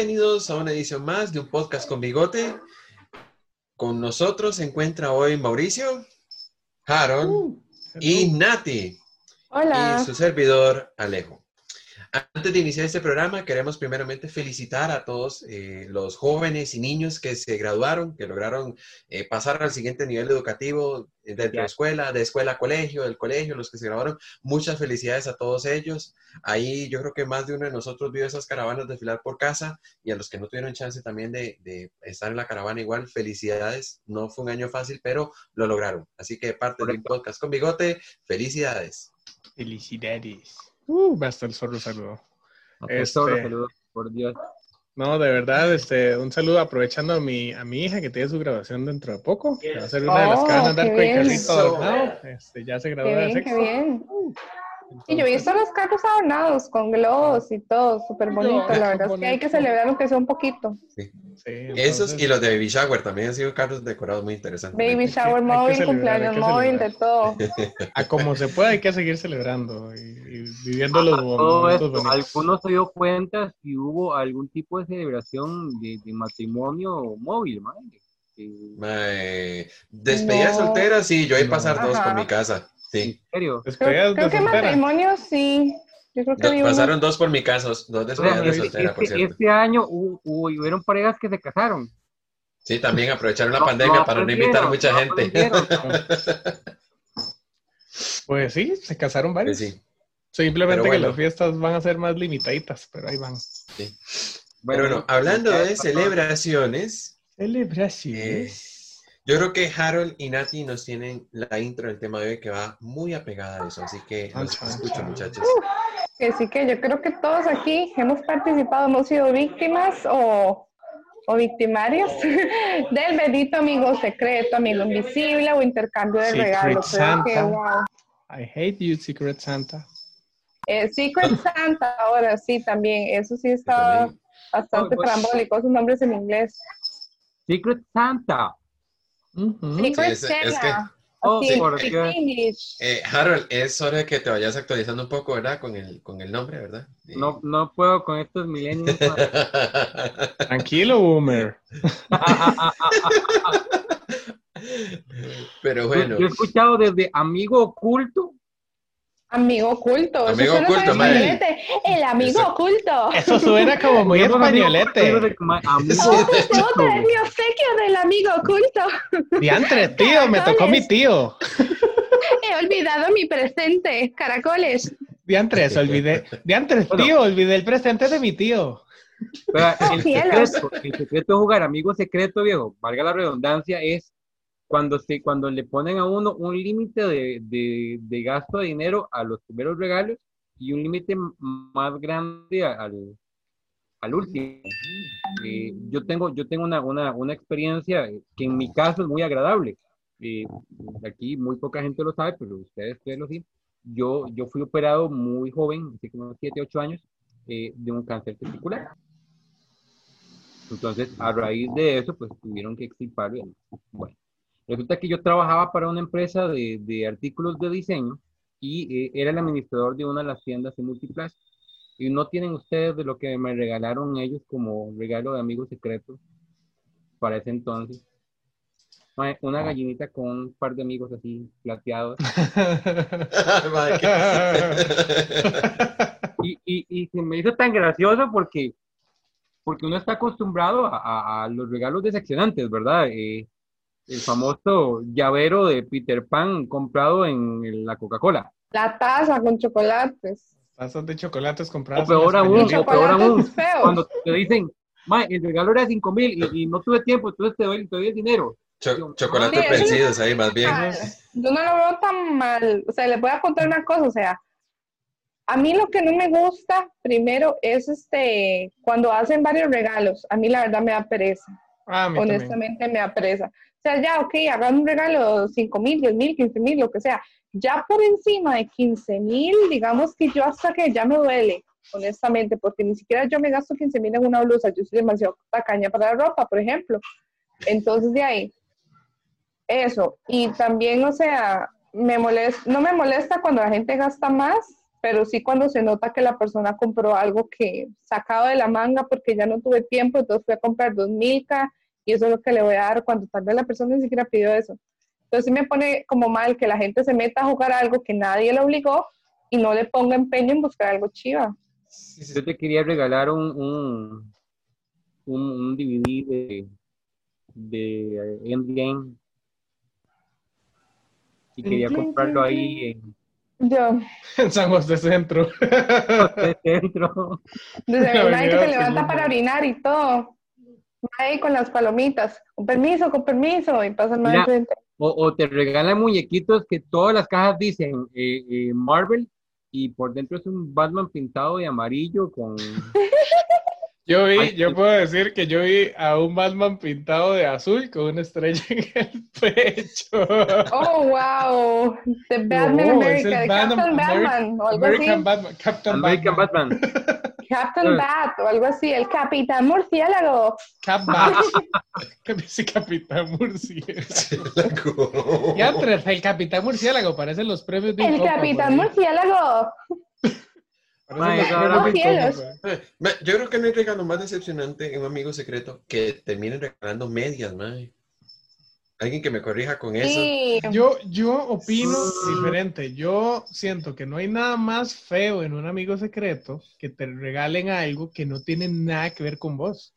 bienvenidos a una edición más de un podcast con bigote. Con nosotros se encuentra hoy Mauricio, Harold Uh, y Nati Hola. y su servidor Alejo. Antes de iniciar este programa, queremos primeramente felicitar a todos eh, los jóvenes y niños que se graduaron, que lograron eh, pasar al siguiente nivel educativo eh, dentro de la escuela, de escuela a colegio, del colegio, los que se graduaron. Muchas felicidades a todos ellos. Ahí yo creo que más de uno de nosotros vio esas caravanas desfilar por casa y a los que no tuvieron chance también de, de estar en la caravana igual, felicidades. No fue un año fácil, pero lo lograron. Así que parte del podcast con bigote, felicidades. Felicidades. Uh, basta el solo saludo. Hasta Este- solo, saludos, por Dios. No, de verdad, este, un saludo aprovechando a mi, a mi hija que tiene su graduación dentro de poco. que va a ser una de las que van a Oh, andar qué con el carrito adornado. Este, ya se graduó Qué de bien, qué sexto. bien. Y yo he Entonces, visto los carros adornados con globos y todo, súper bonito. No, La verdad es que hay que celebrar aunque sea un poquito. sí, Esos entonces, y los de Baby Shower también han sido carros decorados muy interesantes. Baby shower móvil, celebrar, cumpleaños móvil, de todo. A como se pueda hay que seguir celebrando y, y viviendo los A todo momentos esto, bonitos. ¿alguno se dio cuenta si hubo algún tipo de celebración de, de matrimonio móvil, madre? Mae, despedida No. soltera, sí, yo he No. pasar dos por Ajá. mi casa. ¿En Sí, serio? Despedidas Creo, creo de que soltera. matrimonio sí. Yo creo que uno. pasaron dos por mi casa, dos despedidas de este, soltera, por este- cierto. este año hubo, hubieron parejas que se casaron. Sí, también aprovecharon la No- pandemia no para no invitar aprendieron, mucha no gente. Pues sí, se casaron varios. Pues sí, Simplemente que bueno. las fiestas van a ser más limitaditas, pero ahí van. sí. Pero bueno, hablando de celebraciones, eh, yo creo que Harold y Nati nos tienen la intro del tema de hoy que va muy apegada a eso, así que los escucho, muchachos. Que sí que yo creo que todos aquí hemos participado, hemos sido víctimas o, o victimarios del bendito amigo secreto, amigo invisible o intercambio de Secret regalos. Creo que, Santa. wow. I hate you, Secret Santa. Eh, Secret Santa, ahora sí, también. Eso sí está bastante Oh, trambólico, esos nombres en inglés. Secret Santa. Es- es. Oh. Eh, Harold, es hora de que te vayas actualizando un poco, ¿verdad? Con el, con el nombre, ¿verdad? No, no puedo con estos milenios. madre. Tranquilo, Boomer. Pero Yo- bueno, Yo he escuchado desde amigo oculto. Amigo oculto. eso Amigo oculto. El amigo Eso- oculto. Eso suena como muy españolete. Oh, oculto. traer mi obsequio del amigo oculto. Diantre, tío, me tocó mi tío. He olvidado mi presente. Caracoles. Diantres, olvidé. Diantres, tío, olvidé el presente de mi tío. Vea, el, secreto, el secreto de jugar amigo secreto, viejo, valga la redundancia, es cuando, se, cuando le ponen a uno un límite de, de, de gasto de dinero a los primeros regalos y un límite más grande al, al último. Eh, yo tengo, yo tengo una, una, una experiencia que en mi caso es muy agradable. Eh, aquí muy poca gente lo sabe, pero ustedes, ustedes lo saben. Yo, yo fui operado muy joven, así como 7, 8 años, eh, de un cáncer testicular. Entonces, a raíz de eso, pues tuvieron que extirparlo. Bueno, resulta que yo trabajaba para una empresa de, de artículos de diseño y eh, era el administrador de una de las tiendas de Multiplaza. Y no tienen ustedes de lo que me regalaron ellos como regalo de amigo secreto para ese entonces. Una gallinita con un par de amigos así plateados. Y, y, y se me hizo tan gracioso porque, porque uno está acostumbrado a, a- a los regalos decepcionantes, ¿verdad? Eh, el famoso llavero de Peter Pan comprado en la Coca-Cola. La taza con chocolates. Tazas de chocolates O compradas. peor en aún, o peor aún, feos. cuando te dicen, "Ma, el regalo era 5 mil y, y no tuve tiempo, entonces te doy, te doy el dinero. Cho- chocolates vencidos ahí, más bien. Ah, Yo no lo veo tan mal. O sea, les voy a contar una cosa. O sea, a mí lo que no me gusta, primero, es este, cuando hacen varios regalos. A mí la verdad me da pereza. Ah, a mí también. honestamente me da pereza. O sea, ya, ok, hagan un regalo 5 mil, 10 mil, 15 mil, lo que sea. Ya por encima de 15 mil, digamos que yo hasta que ya me duele, honestamente, porque ni siquiera yo me gasto 15 mil en una blusa, yo soy demasiado tacaña para la ropa, por ejemplo. Entonces, de ahí, eso. Y también, o sea, me molesta, no me molesta cuando la gente gasta más, pero sí cuando se nota que la persona compró algo que sacado de la manga porque ya no tuve tiempo, entonces fui a comprar dos milka y eso es lo que le voy a dar cuando tal vez la persona ni siquiera pidió eso. Entonces sí me pone como mal que la gente se meta a jugar algo que nadie le obligó y no le ponga empeño en buscar algo chiva. Yo te quería regalar un, un, un, un DVD de, de Endgame y quería comprarlo ahí en Yo, En San José Centro. el centro. desde La verdad que se levanta para orinar y todo. Ahí con las palomitas, con permiso, con permiso, y pasan más Mira. frente. O, o te regalan muñequitos que todas las cajas dicen eh, eh, Marvel y por dentro es un Batman pintado de amarillo con... Yo vi, Ay, yo puedo decir que yo vi a un Batman pintado de azul con una estrella en el pecho. Oh, wow. The Batman ese America, Batman- Captain Ameri- Batman, o algo American así. Batman, Captain American Batman. Batman. Captain Eh. Bat, o algo así. El Capitán Murciélago. Cap Bat. ¿Qué dice Capitán Murciélago? Ya el Capitán Murciélago, parecen los premios de El Capitán. Murciélago. Güey. Eh, ma, Yo creo que no hay regalo más decepcionante en un amigo secreto que terminen regalando medias, mae. Alguien que me corrija con eso. Sí. Yo, yo opino diferente. Yo siento que no hay nada más feo en un amigo secreto que te regalen algo que no tiene nada que ver con vos.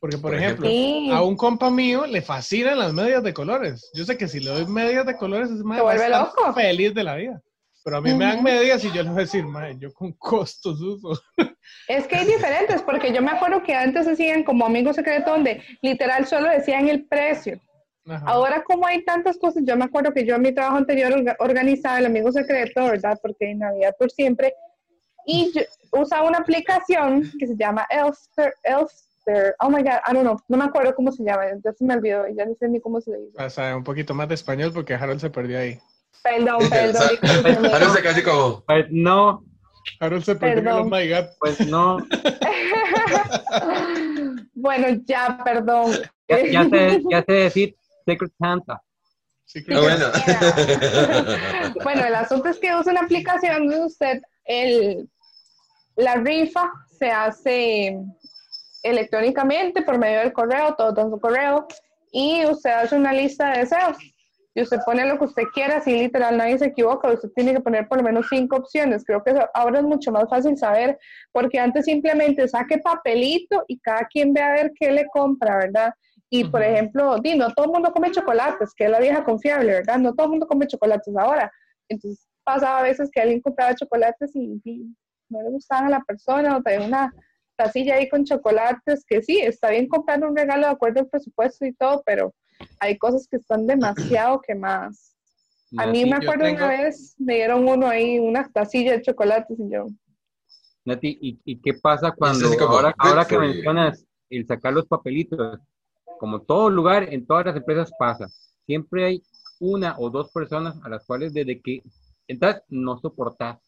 Porque, por, Por ejemplo, Sí. a un compa mío le fascinan las medias de colores. Yo sé que si le doy medias de colores, es más feliz de la vida. Pero a mí me dan medias y yo le voy a decir, "Mae, yo con costos uso. Es que hay diferentes, porque yo me acuerdo que antes hacían como amigos secretos donde literal solo decían el precio. Ajá. Ahora como hay tantas cosas, yo me acuerdo que yo en mi trabajo anterior orga- organizaba el amigo secreto, ¿verdad? Porque en Navidad por siempre. Y yo usaba una aplicación que se llama Elster, Elster, oh my God, I don't know, no me acuerdo cómo se llama, ya se me olvidó, ya no sé ni cómo se dice. Pasa un poquito más de español porque Harold se perdió ahí. Perdón, perdón. Ahora se casi como, Pues no, Harold se perdió en. Oh my God. pues no. bueno, ya, perdón. Ya, ya sé, ya sé decir Secret Santa. Sí, ah, que- bueno. Bueno, el asunto es que usa una aplicación donde usted, el, la rifa se hace electrónicamente por medio del correo, todo en su correo, y usted hace una lista de deseos. Y usted pone lo que usted quiera, así literal nadie se equivoca, usted tiene que poner por lo menos cinco opciones. Creo que eso ahora es mucho más fácil saber, porque antes simplemente saque papelito y cada quien ve a ver qué le compra, ¿verdad? Y por ejemplo, di, no todo el mundo come chocolates, que es la vieja confiable, ¿verdad? No todo el mundo come chocolates ahora. Entonces pasaba a veces que alguien compraba chocolates y, y no le gustaban a la persona o traía una tacilla ahí con chocolates, que sí, está bien comprar un regalo de acuerdo al presupuesto y todo, pero hay cosas que están demasiado quemadas. A mí Nati, me acuerdo tengo- una vez, me dieron uno ahí, una tacilla de chocolates y yo, Nati, ¿y, y qué pasa cuando ahora, ahora que mencionas el sacar los papelitos? Como todo lugar, en todas las empresas pasa. Siempre hay una o dos personas a las cuales desde que entras no soportas.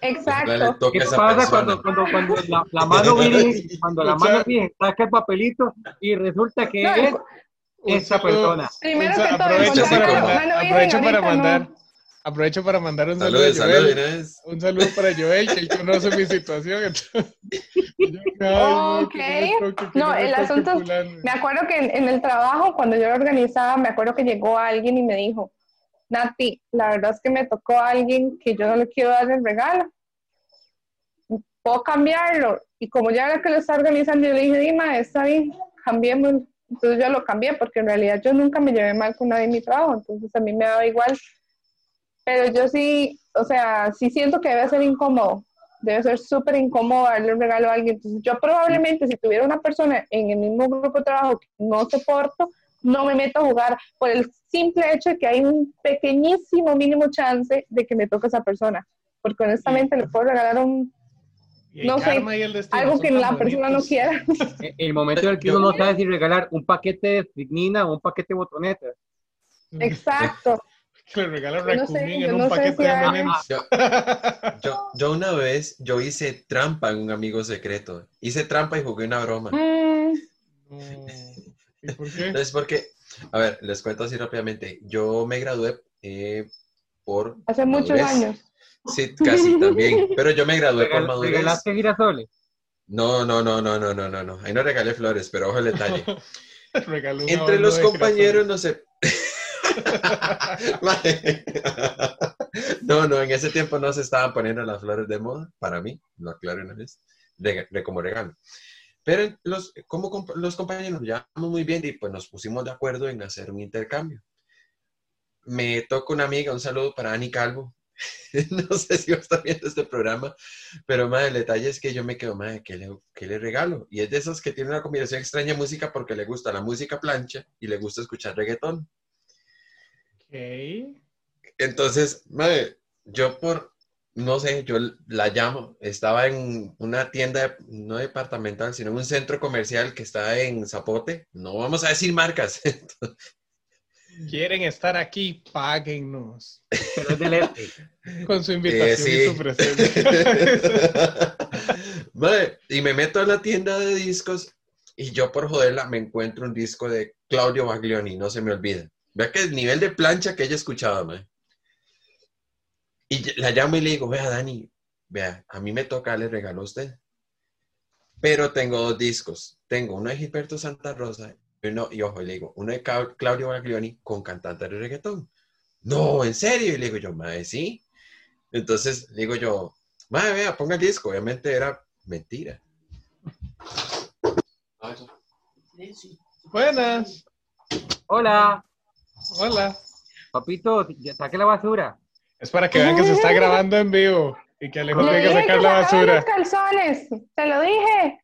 Exacto. toque ¿Qué pasa cuando, cuando, cuando la, la mano viene, cuando la mano viene, saca el papelito y resulta que No, es esa saludo- persona? Primero que todo, aprovecho para aprovecho para mandar, aprovecho para mandar un saludo a Joel. Un saludo para Joel, que él conoce mi situación. entonces, yo que No, el asunto es- fulano. Me acuerdo que en, en el trabajo, cuando yo lo organizaba, me acuerdo que llegó alguien y me dijo, Nati, la verdad es que me tocó a alguien que yo no le quiero dar el regalo. ¿Puedo cambiarlo? Y como ya era que lo está organizando, yo le dije, Dima, está bien, cambiémoslo. Entonces yo lo cambié porque en realidad yo nunca me llevé mal con nadie en mi trabajo, entonces a mí me daba igual. Pero yo sí, o sea, sí siento que debe ser incómodo, debe ser súper incómodo darle un regalo a alguien. Entonces yo probablemente si tuviera una persona en el mismo grupo de trabajo que no soporto, no me meto a jugar por el simple hecho de que hay un pequeñísimo mínimo chance de que me toque esa persona. Porque honestamente le puedo regalar un, no sé, karma y el destino algo que la persona no quiera. E- El momento en el que uno no sabe si regalar un paquete de estricnina o un paquete de botonetas. Exacto. Que le regala Yo no sé, en un no paquete si de hay-. Yo, yo, yo una vez, yo hice trampa en un amigo secreto. Hice trampa y jugué una broma. Mm, No. ¿Y por qué? Es porque, a ver, les cuento así rápidamente. Yo me gradué eh, por hace muchos madurez. años. Sí, casi también. Pero yo me gradué por madurez. ¿Regalaste girasoles? No, no, no, no, no, no, no, no. Ahí no regalé flores, pero ojo el detalle. Entre los compañeros no sé. No, no, en ese tiempo no se estaban poniendo las flores de moda, para mí, lo aclaro una vez, de, de como regalo. Pero los, como comp- los compañeros nos llevamos muy bien y pues nos pusimos de acuerdo en hacer un intercambio. Me toca una amiga, un saludo para Ani Calvo. no sé si va a estar viendo este programa, pero más el detalle es que yo me quedo, madre, ¿qué le, qué le regalo? Y es de esos que tiene una combinación extraña de música porque le gusta la música plancha y le gusta escuchar reggaetón. Ok. Entonces, madre, yo por, no sé, yo la llamo, estaba en una tienda, no departamental, sino en un centro comercial que está en Zapote, no vamos a decir marcas, Quieren estar aquí, páguennos. Pero es del este. Con su invitación Eh, sí. y su presencia. Madre, y me meto a la tienda de discos y yo por joderla me encuentro un disco de Claudio Baglioni, no se me olvida. Vea que el nivel de plancha que ella escuchaba, madre. Y la llamo y le digo, vea, Dani, vea, a mí me toca, le regalo a usted. Pero tengo dos discos. Tengo uno de Gilberto Santa Rosa uno, y ojo, le digo, uno de Clau- Claudio Baglioni con cantante de reggaetón. No, ¿en serio? Y le digo yo, madre, sí. Entonces le digo yo, madre, vea, ponga el disco. Obviamente era mentira. Buenas. Hola, Hola. papito, ya saque la basura. Es para que vean que se está grabando en vivo y que Alejo Le tiene que sacar la basura. los calzones. Te lo dije.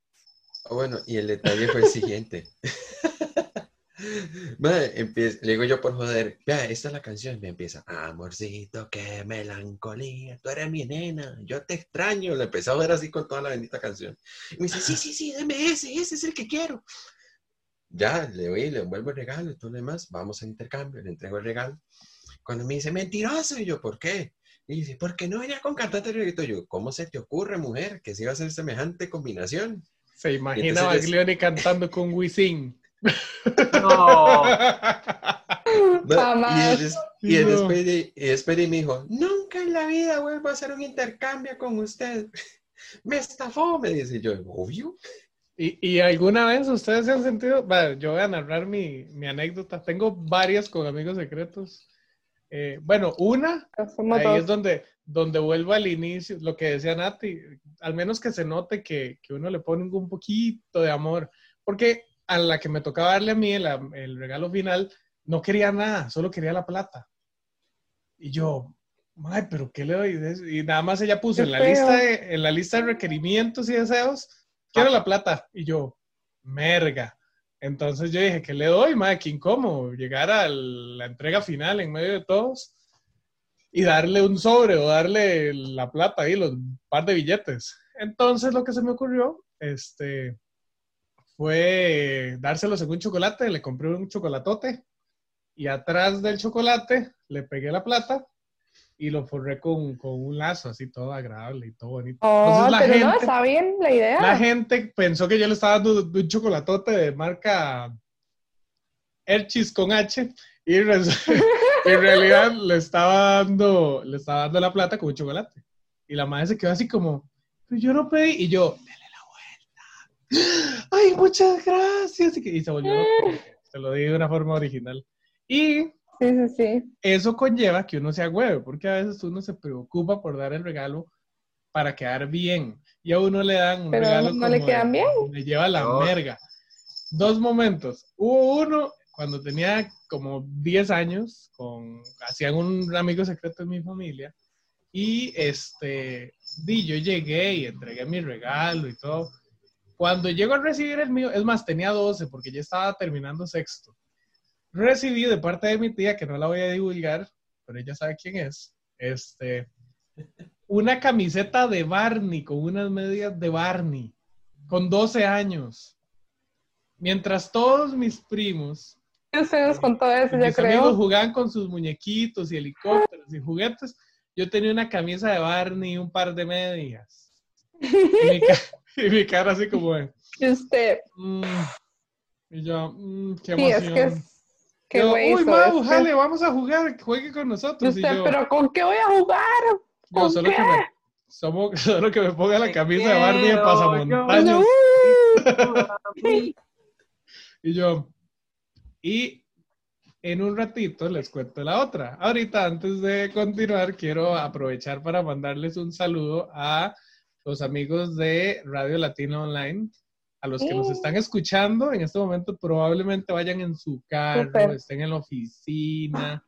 Ah, Bueno, y el detalle fue el siguiente. Madre, empie- le digo yo por joder, vea, esta es la canción, me empieza, amorcito, qué melancolía, tú eres mi nena, yo te extraño, le empecé a ver así con toda la bendita canción. Y me dice, sí, sí, sí, deme ese, ese es el que quiero. Ya, le doy, le envuelvo el regalo y todo lo demás, vamos a intercambio, le entrego el regalo. Cuando me dice, mentiroso, y yo, ¿por qué? Y dice, ¿por qué no venía con cantante de reggaetón? Yo, ¿cómo se te ocurre, mujer, que se iba a hacer semejante combinación? Se imagina entonces- Baglioni cantando con Wisin. No, Va, Jamás. Y, él, y él No. después, de- y después de- me dijo, nunca en la vida vuelvo a hacer un intercambio con usted. Me estafó, me dice yo, obvio. ¿Y, y alguna vez ustedes se han sentido? Bueno, yo voy a narrar mi, mi anécdota. Tengo varias con amigos secretos. Eh, bueno, una, ahí es donde, donde vuelvo al inicio, lo que decía Nati, al menos que se note que, que uno le pone un poquito de amor, porque a la que me tocaba darle a mí el, el regalo final, no quería nada, solo quería la plata. Y yo, ay, pero ¿qué le doy? Y nada más ella puso en la, lista de, en la lista de requerimientos y deseos, quiero la plata. Y yo, merga. Entonces yo dije, ¿qué le doy, madre? ¿Qué incómodo? Llegar a la entrega final en medio de todos y darle un sobre o darle la plata ahí, los par de billetes. Entonces lo que se me ocurrió, este, fue dárselo en un chocolate, le compré un chocolatote y atrás del chocolate le pegué la plata y lo forré con, con un lazo así todo agradable y todo bonito. Oh, Entonces la pero no, gente, está bien la idea. la gente pensó que yo le estaba dando un chocolatote de marca Hershey's con H y res- en realidad le estaba dando le estaba dando la plata con un chocolate. Y la madre se quedó así como, "Pues yo no pedí. Y yo, dele la vuelta. Ay, muchas gracias. Y, que- y se volvió loco. Se lo di de una forma original. Y Sí, sí, sí. eso conlleva que uno se agüeve, porque a veces uno se preocupa por dar el regalo para quedar bien. Y a uno le dan un Pero regalo no le como quedan de- bien. Le lleva la No. merga. Dos momentos. Hubo uno cuando tenía como 10 años, con, hacían un amigo secreto en mi familia, y este, di, yo llegué y entregué mi regalo y todo. Cuando llego a recibir el mío, es más, tenía 12 porque ya estaba terminando sexto. Recibí de parte de mi tía, que no la voy a divulgar, pero ella sabe quién es, este, una camiseta de Barney con unas medias de Barney, con 12 años. Mientras todos mis primos Usted nos contó eso, y yo mis amigos jugaban con sus muñequitos y helicópteros y juguetes. Yo tenía una camisa de Barney y un par de medias. Y mi, ca- y mi cara así como de, Y usted, mm. Y yo, mm, qué sí, es emoción. que es. Qué Yo, Uy, Mau, esto". jale, vamos a jugar, juegue con Y nosotros. Y usted, yo, pero ¿con qué voy a jugar? Yo ¿Con solo qué? que me, somos- solo que me ponga la camisa de de quiero pasamontañas. No. Y yo, y en un ratito les cuento la otra. Ahorita, antes de continuar, quiero aprovechar para mandarles un saludo a los amigos de Radio Latina Online, a los que nos están escuchando. En este momento probablemente vayan en su carro, estén en la oficina,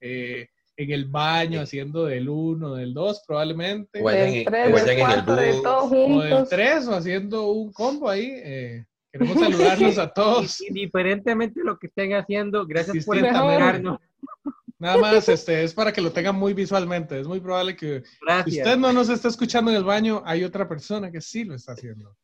eh, en el baño, haciendo del uno, del dos, probablemente. O vayan en- tres, o del vayan en el bus. O del juntos. 3 o haciendo un combo ahí. eh, queremos saludarlos a todos. Indiferentemente de lo que estén haciendo, gracias por escucharnos. Nada más este, es para que lo tengan muy visualmente. Es muy probable que si usted no nos está escuchando en el baño, hay otra persona que sí lo está haciendo.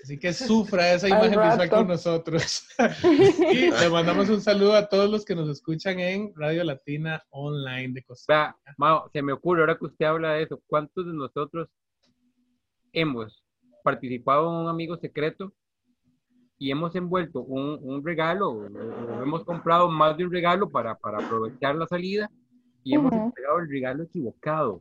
Así que sufra esa imagen visual con nosotros. y le mandamos un saludo a todos los que nos escuchan en Radio Latina Online de Costa Vea, Mao, se me ocurre ahora que usted habla de eso, ¿cuántos de nosotros hemos participado en un amigo secreto y hemos envuelto un, un regalo, o, o hemos comprado más de un regalo para, para aprovechar la salida y hemos Ujú. entregado el regalo equivocado?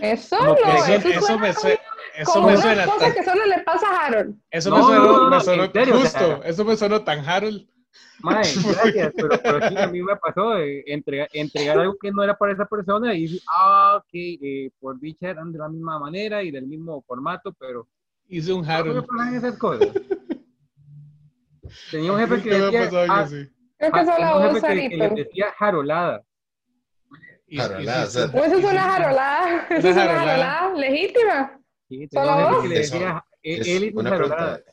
Eso que no, eso, eso, eso suena me suena, eso como me una suena cosa tan- que solo le pasa a Harold. eso No, me sonó, no, me o justo, sea- eso me sonó tan Harold. Mae, gracias, pero, pero sí, a mí me pasó de entregar, entregar algo que no era para esa persona y decir, ah, ok, eh, por dicha eran de la misma manera y del mismo formato, pero Hice un ¿cómo me Harold. esas cosas? Tenía un jefe que decía, ah, así. Creo que solo un jefe que, que Sarito. les decía jarolada. Y- Jarolada, y- o sea, eso es una jarolada, eso es una jarolada. legítima. Sí, ¿Solo un jefe vos? que le decía, Es él hizo una jarolada. pregunta.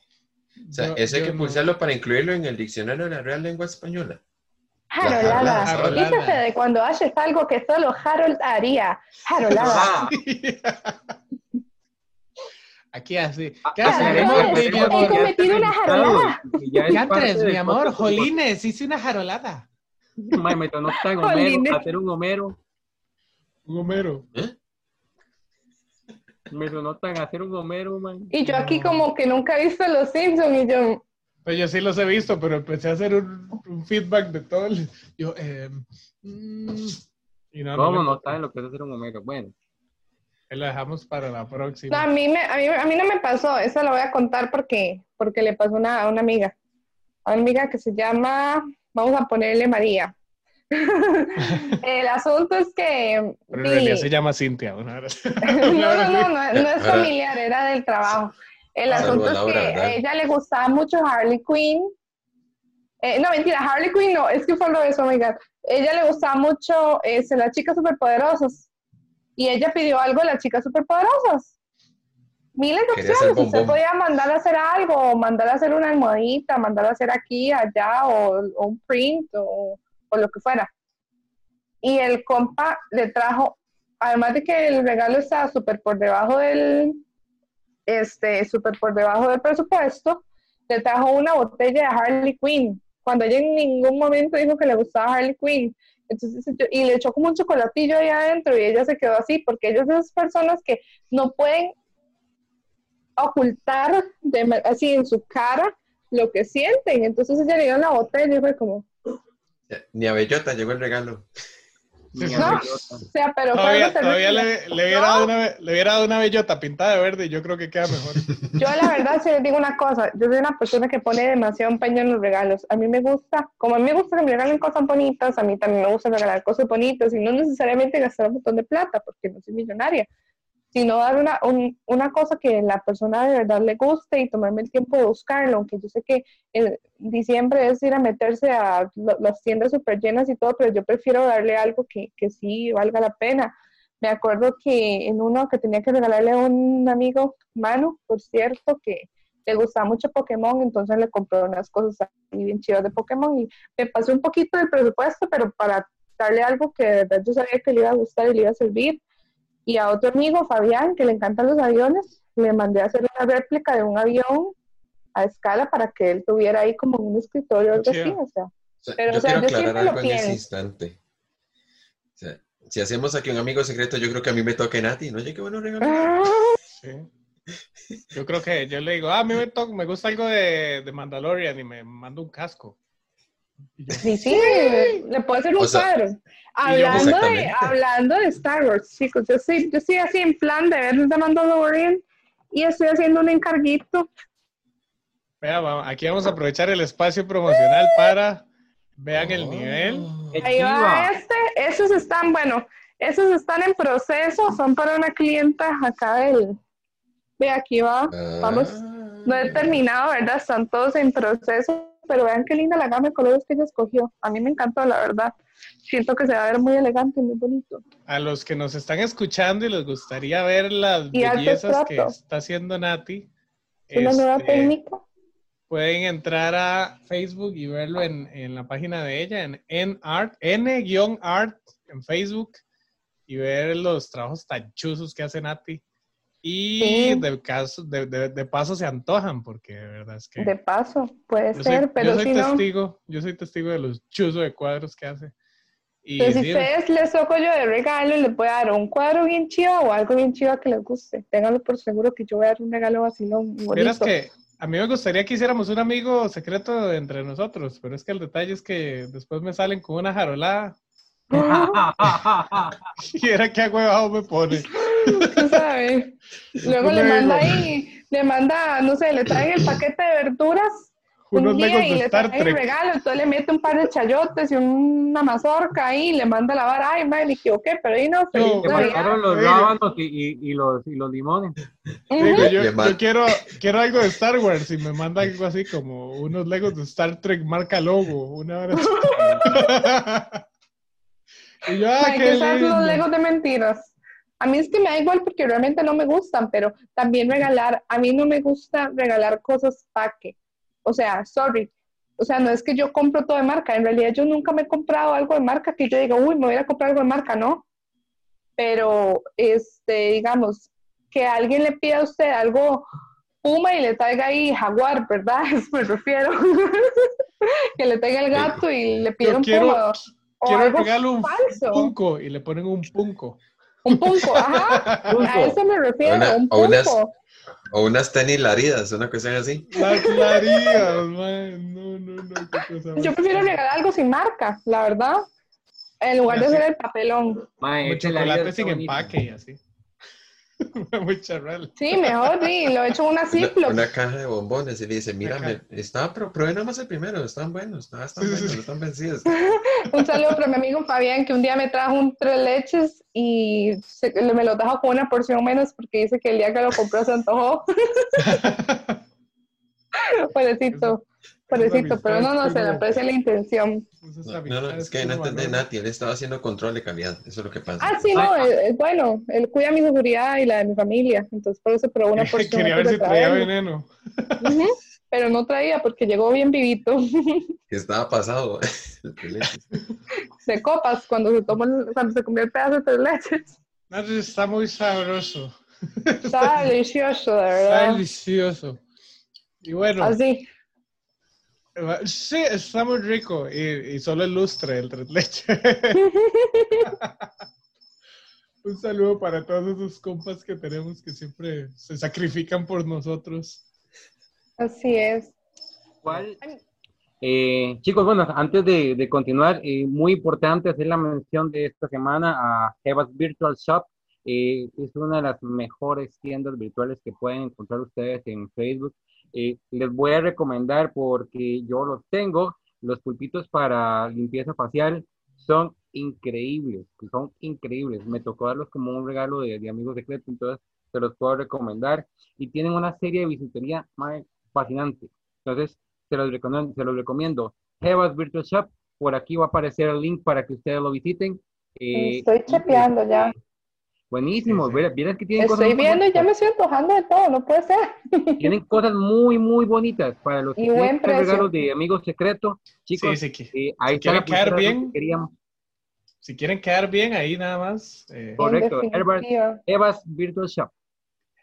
O sea, Yo- eso hay que no. pulsarlo para incluirlo en el diccionario de la Real Lengua Española. Jarolada. jarolada. Dícese de cuando haces algo que solo Harold haría. Jarolada. Aquí así. ah, ¿Qué ah, hace? Claro, mi no, amor? es- Mi he cometido una jarolada. Y ya es ¿Qué parte haces, del mi amor? Jolines, hice una jarolada. Me sonó tan Homero, Jolines. hacer un Homero. Un Homero. ¿Eh? Me sonó tan hacer un Homero, man. Y yo aquí como que nunca he visto Los Simpsons y yo, Pues yo sí los he visto, pero empecé a hacer un, un feedback de todo. el- yo, eh, mm, y no, ¿Cómo le- no saben lo que es hacer un Homero? Bueno, Lo dejamos para la no, próxima. a mí, me, a, mí, a mí no me pasó, eso lo voy a contar porque, porque le pasó una, a una amiga, a una amiga que se llama, vamos a ponerle María. El asunto es que... Pero en sí, realidad se llama Cintia. No, no, no, no, no es familiar, era del trabajo. El Saludos, asunto es que ella le gustaba mucho Harley Quinn. Eh, no, mentira, Harley Quinn no, es que fue lo de eso, oh my God. Ella le gustaba mucho este, las chicas superpoderosas. Y ella pidió algo de las chicas superpoderosas. Miles de opciones. Usted podía mandar a hacer algo, o mandar a hacer una almohadita, mandar a hacer aquí, allá, o, o un print, o, o lo que fuera. Y el compa le trajo, además de que el regalo estaba súper por debajo del, este, súper por debajo del presupuesto, le trajo una botella de Harley Quinn, cuando ella en ningún momento dijo que le gustaba Harley Quinn. Entonces, y le echó como un chocolatillo ahí adentro y ella se quedó así, porque ellas son esas personas que no pueden ocultar de así en su cara lo que sienten. Entonces ella le dio la botella y fue como, Ni a Bellota llegó el regalo. No. o sea, pero Todavía, todavía le, le hubiera dado una, le hubiera dado una bellota pintada de verde y yo creo que queda mejor. Yo la verdad, si les digo una cosa, yo soy una persona que pone demasiado empeño en los regalos. A mí me gusta, como a mí me gusta que me regalen cosas bonitas, a mí también me gusta regalar cosas bonitas y no necesariamente gastar un montón de plata porque no soy millonaria, sino dar una, un- una cosa que la persona de verdad le guste y tomarme el tiempo de buscarlo, aunque yo sé que en diciembre es ir a meterse a lo- las tiendas súper llenas y todo, pero yo prefiero darle algo que, que sí valga la pena. Me acuerdo que en uno que tenía que regalarle a un amigo, Manu, por cierto, que le gustaba mucho Pokémon, entonces le compré unas cosas ahí bien chidas de Pokémon y me pasé un poquito del presupuesto, pero para darle algo que de verdad yo sabía que le iba a gustar y le iba a servir. Y a otro amigo, Fabián, que le encantan los aviones, le mandé a hacer una réplica de un avión a escala para que él tuviera ahí como un escritorio o algo así, o sea. O sea, Pero, yo o sea, quiero yo aclarar lo algo en ese instante. O sea, si hacemos aquí un amigo secreto, yo creo que a mí me toque Nati. No, oye, qué bueno regalo. Ah, Sí. Yo creo que yo le digo, ah, a mí me, to- me gusta algo de, de Mandalorian y me mando un casco. Sí, sí, le puedo hacer un O sea, cuadro. Hablando de, hablando de Star Wars, chicos, yo estoy, yo estoy así en plan de ver The Mandalorian y estoy haciendo un encarguito. Vea, aquí vamos a aprovechar el espacio promocional para vean el Oh. nivel. ¡Qué Ahí va este, esos están, bueno, esos están en proceso, son para una clienta acá del, ve aquí va, vamos, no he Ah. terminado, ¿verdad? Están todos en proceso, pero vean qué linda la gama de colores que ella escogió. A mí me encantó, la verdad. Siento que se va a ver muy elegante y muy bonito. A los que nos están escuchando y les gustaría ver las Y bellezas que está haciendo Nati, una nueva este, técnica. pueden entrar a Facebook y verlo en, en la página de ella, en N-Art, N-Art en Facebook, y ver los trabajos tan chuzos que hace Nati. Y Sí. de, caso, de, de- de paso se antojan, porque de verdad es que... De paso, puede ser, soy, pero yo soy si no, testigo, yo soy testigo de los chuzos de cuadros que hace. Y pero si sí, ustedes les toco yo de regalo, les voy a dar un cuadro bien chido o algo bien chido que les guste. Ténganlo por seguro que yo voy a dar un regalo vacilón bonito. que a mí me gustaría que hiciéramos un amigo secreto entre nosotros, pero es que el detalle es que después me salen con una jarolada y era que huevado me pone. Tú sabes. Luego le manda ahí, le manda, no sé, le traen el paquete de verduras un día y le traen el regalo, entonces le mete un par de chayotes y una mazorca ahí, y le manda a lavar, ay, madre, me equivoqué, pero ahí no, feliz No, Te faltaron los rábanos y, y- y los, y los limones. Digo, yo, quiero, quiero algo de Star Wars y me manda algo así como unos legos de Star Trek marca logo, una hora Y yo, ah, Hay qué que usar lindo. los legos de mentiras. A mí es que me da igual porque realmente no me gustan, pero también regalar, a mí no me gusta regalar cosas paque. O sea, sorry. O sea, no es que yo compro todo de marca. En realidad yo nunca me he comprado algo de marca que yo diga, uy, me voy a comprar algo de marca, no. Pero, este, digamos, que alguien le pida a usted algo Puma y le traiga ahí Jaguar, ¿verdad? Eso me refiero. que le traiga el gato y le pida un quiero- Puma. O quiero algo un falso. punco y le ponen un punco. Un punco, ajá. A eso me refiero, Una- un o unas- punco. O unas tenis laridas, una cuestión así. Las clarías, man. No, no, no, qué cosa más Yo prefiero regalar algo sin marca, la verdad. En lugar de hacer el papelón. Mae, vida chocolate sin bonito. empaque y así. Muy charral. Sí, mejor, sí, lo he hecho en una Una, Ziploc. una caja de bombones y le dice, mira, está, pero pruebe nada más el primero, están buenos, están, están buenos, sí. no están vencidos. Un saludo para mi amigo Fabián, que un día me trajo un tres leches y se- me lo trajo con una porción menos porque dice que el día que lo compró se antojó. Pobrecito, pobrecito, pero no, no, se le aprecia la intención. Esas No, no, es que no valora. Nati, él estaba haciendo control de calidad, eso es lo que pasa. Ah, sí, no, es, es bueno. Él cuida mi seguridad y la de mi familia. Entonces, por eso probó una porción. Quería ver si traía veneno. Ujú, Pero no traía porque llegó bien vivito. Estaba pasado. de copas cuando se tomó el- cuando se comió el pedazo de tres leches. Está muy sabroso. Estaba delicioso, de Está verdad. delicioso. Y bueno, Así. sí, está muy rico. Y, y solo el lustre, el tres leche. Un saludo para todos esos compas que tenemos que siempre se sacrifican por nosotros. Así es. ¿Cuál? Eh, chicos, bueno, antes de, de continuar, eh, muy importante hacer la mención de esta semana a Jebas Virtual Shop. Eh, es una de las mejores tiendas virtuales que pueden encontrar ustedes en Facebook. Eh, les voy a recomendar porque yo los tengo, los pulpitos para limpieza facial son increíbles, son increíbles. Me tocó darlos como un regalo de, de amigo secreto, entonces se los puedo recomendar. Y tienen una serie de bisutería fascinante. Entonces, se los recomiendo, se los recomiendo. Jebas Virtual Shop, por aquí va a aparecer el link para que ustedes lo visiten. Eh, Estoy chepeando ya. Buenísimo, vieras que tienen cosas Estoy muy viendo y ya bonitas. me estoy antojando de todo, no puede ser. Tienen cosas muy, muy bonitas para los que Y buen precio. regalos de amigos secretos. Chicos, Sí, sí, que- eh, ahí si quieren quedar bien, que queríamos. si quieren quedar bien, ahí nada más. Eh, Correcto, Herbert. Evas Virtual Shop.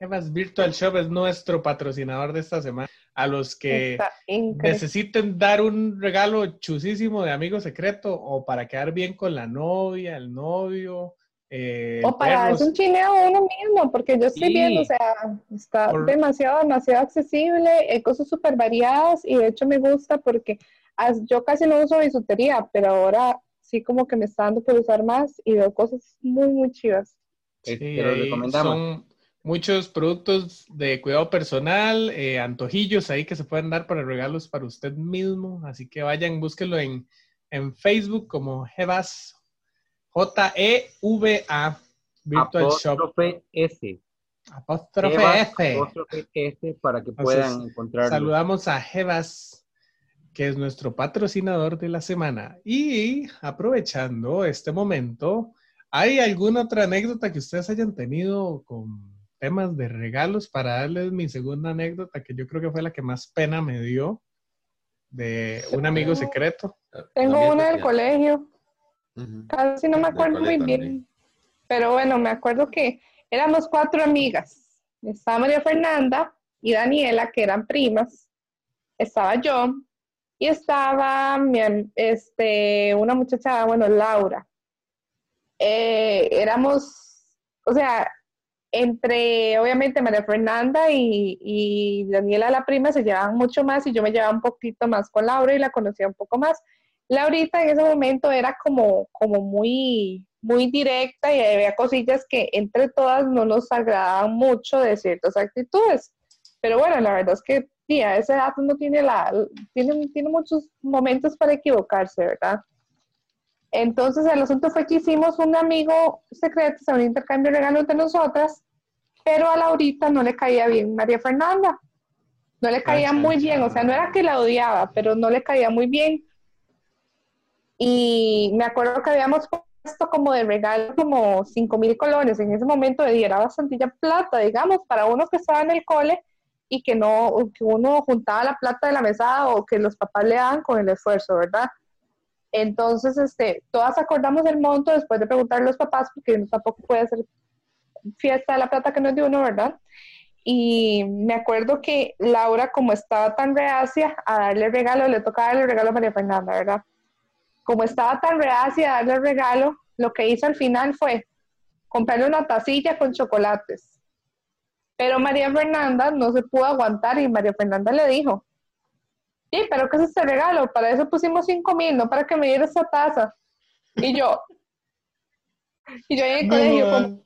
Evas Virtual Shop es nuestro patrocinador de esta semana. A los que necesiten dar un regalo chusísimo de amigo secreto o para quedar bien con la novia, el novio. eh, O para es un chineo uno mismo, porque yo estoy Sí. viendo, o sea, está Por- demasiado, demasiado accesible, hay cosas súper variadas y de hecho me gusta porque as- yo casi no uso bisutería, pero ahora sí como que me está dando por usar más y veo cosas muy, muy chivas. Eh, Sí, ahí recomendamos. son muchos productos de cuidado personal, eh, antojillos ahí que se pueden dar para regalos para usted mismo. Así que vayan, búsquenlo en, en Facebook como Jevas, J-E-V-A, Virtual Shop. Apóstrofe S. Apóstrofe Evas, F. apóstrofe S para que Entonces, puedan encontrarlo. Saludamos a Jevas, que es nuestro patrocinador de la semana. Y aprovechando este momento, ¿hay alguna otra anécdota que ustedes hayan tenido con temas de regalos para darles mi segunda anécdota, que yo creo que fue la que más pena me dio de un amigo secreto? Tengo La mía una del colegio, Ujú. casi no me acuerdo muy bien, también. pero bueno, me acuerdo que éramos cuatro amigas. Estaba María Fernanda y Daniela, que eran primas. Estaba yo y estaba mi este, una muchacha, bueno, Laura. Eh, éramos, o sea, entre, obviamente, María Fernanda y, Daniela, la prima, se llevaban mucho más y yo me llevaba un poquito más con Laura y la conocía un poco más. Laurita en ese momento era como, como muy, muy directa y había cosillas que entre todas no nos agradaban mucho de ciertas actitudes. Pero bueno, la verdad es que sí, a esa edad uno tiene, la, tiene, tiene muchos momentos para equivocarse, ¿verdad? Entonces el asunto fue que hicimos un amigo secreto, o sea, un intercambio de regalos de nosotras, pero a Laurita no le caía bien María Fernanda. No le caía muy bien, o sea, no era que la odiaba, pero no le caía muy bien. Y me acuerdo que habíamos puesto como de regalo como 5 mil colones en ese momento, y era bastante plata, digamos, para uno que estaba en el cole y que no, que uno juntaba la plata de la mesada o que los papás le daban con el esfuerzo, ¿verdad? Entonces, este, todas acordamos el monto después de preguntar a los papás, porque uno tampoco puede hacer fiesta de la plata que no es de uno, ¿verdad? Y me acuerdo que Laura, como estaba tan reacia a darle regalo, le tocaba darle regalo a María Fernanda, ¿verdad? Como estaba tan reacia a darle regalo, lo que hizo al final fue comprarle una tacilla con chocolates. Pero María Fernanda no se pudo aguantar y María Fernanda le dijo, sí, pero ¿qué es este regalo? Para eso pusimos cinco mil, no para que me diera esa taza. Y yo, y yo en el colegio, como,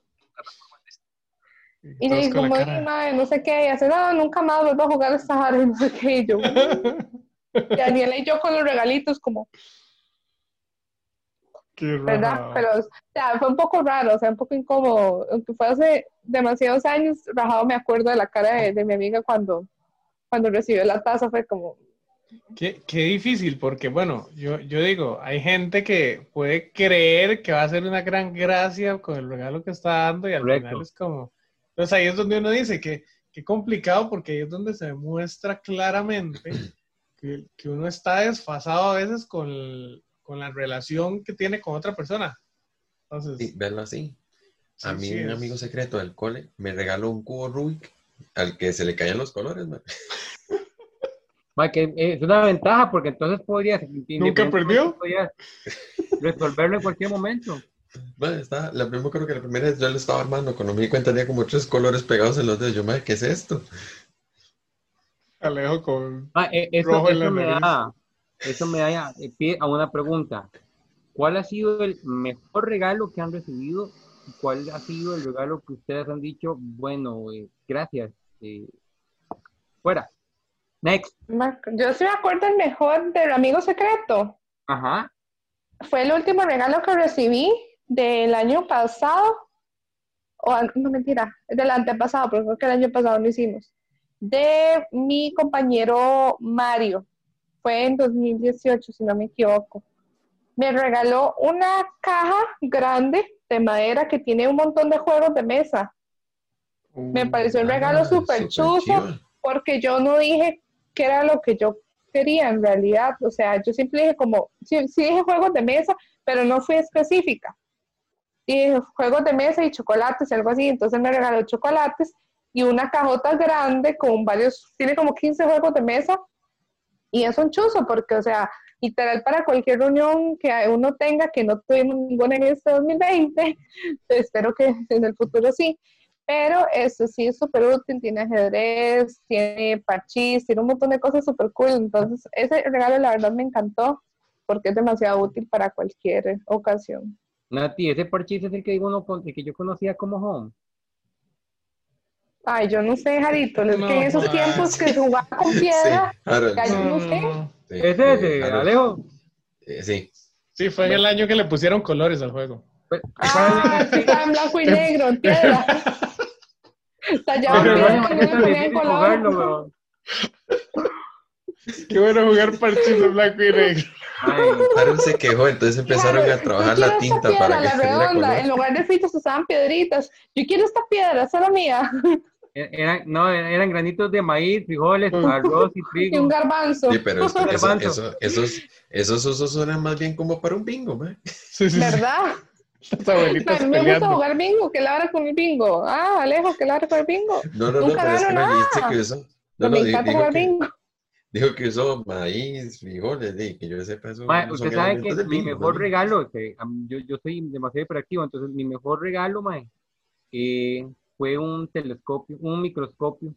y yo como, cara. "Ay, madre, no sé qué, y hace, no, nunca más vuelvo a jugar a esta vara", y no sé qué, y yo, y Daniela y yo con los regalitos, como, Qué ¿verdad? raro. Pero, o sea, fue un poco raro, o sea, un poco incómodo, aunque fue hace demasiados años, rajado me acuerdo de la cara de, de mi amiga cuando, cuando recibió la taza, fue como, Qué, qué difícil, porque bueno, yo, yo digo, hay gente que puede creer que va a hacer una gran gracia con el regalo que está dando y al Correcto. final es como... Entonces ahí es donde uno dice que, que complicado porque ahí es donde se demuestra claramente que, que uno está desfasado a veces con, el- con la relación que tiene con otra persona. Entonces, Sí, verlo así. A mí sí un amigo secreto del cole me regaló un cubo Rubik al que se le caían los colores, man. Que es una ventaja porque entonces podrías ¿Nunca perdió? podrías resolverlo en cualquier momento. Man, estaba- la primera, creo que la primera vez yo lo estaba armando, cuando me di cuenta tenía como tres colores pegados en los dedos. Yo, madre, ¿qué es esto? Alejo con... Ah, eh, eso, Rojo en la eso me nariz. da, eso me da eh, pie a una pregunta. ¿Cuál ha sido el mejor regalo que han recibido? ¿Y ¿Cuál ha sido el regalo que ustedes han dicho, bueno, eh, gracias, eh, fuera? Next. "Ma- yo sí me acuerdo el mejor del amigo secreto, Ajá. fue el último regalo que recibí del año pasado, o no mentira, del antepasado, pero creo que el año pasado lo hicimos, de mi compañero Mario. Fue en 2018, si no me equivoco. Me regaló una caja grande de madera que tiene un montón de juegos de mesa, Me pareció un regalo Ah, súper chuzo. porque yo no dije que era lo que yo quería en realidad. O sea, yo siempre dije como, sí, sí dije juegos de mesa, pero no fui específica. Y juegos de mesa y chocolates, algo así. Entonces me regaló chocolates y una cajota grande con varios, tiene como 15 juegos de mesa. Y es un chuzo porque, o sea, literal para cualquier reunión que uno tenga, que no tuvimos ninguna en este 2020, espero que en el futuro sí, Pero este sí es súper útil, tiene ajedrez, tiene parchís, tiene un montón de cosas súper cool. Entonces, ese regalo la verdad me encantó porque es demasiado útil para cualquier ocasión. Nati, ese parchís es el que digo uno con- el que yo conocía como home. Ay, yo no sé, Jarito, es que en esos No, tiempos sí. que se jugaba con piedra, Sí, no sé. sí, ¿Es ese, Alejo? eh, sí. Sí, fue en el año que le pusieron colores al juego. Pues, ah, sí, estaba en blanco y negro, en piedra. Tallado en Pero piedra, no, que no es le ponían difícil color. jugarlo, weón. Qué bueno jugar parchís en blanco y negro. Ay, se quejó, entonces empezaron a Claro, trabajar yo la tinta esta para piedra, que la redonda. color. En lugar de fichas usaban piedritas. Yo quiero esta piedra, esa es la mía. eran, no, eran granitos de maíz, frijoles, Mm. arroz y Y un trigo. garbanzo. Sí, pero eso- eso- Garbanzo. eso- esos, esos usos suenan más bien como para un bingo, man. Sí, sí, sí. ¿Verdad? Me gusta jugar bingo, que la con el bingo. Ah, Alejo, que la con el bingo. No, no, no, Nunca pero es que me dijiste que usó. No, no, me encanta jugar que, bingo. dijo que usó maíz, frijoles, di, que yo sepa eso. Mae, no usted sabe que mi bingo, mejor regalo, que yo, yo soy demasiado hiperactivo, entonces mi mejor regalo, mae, eh, fue un telescopio, un microscopio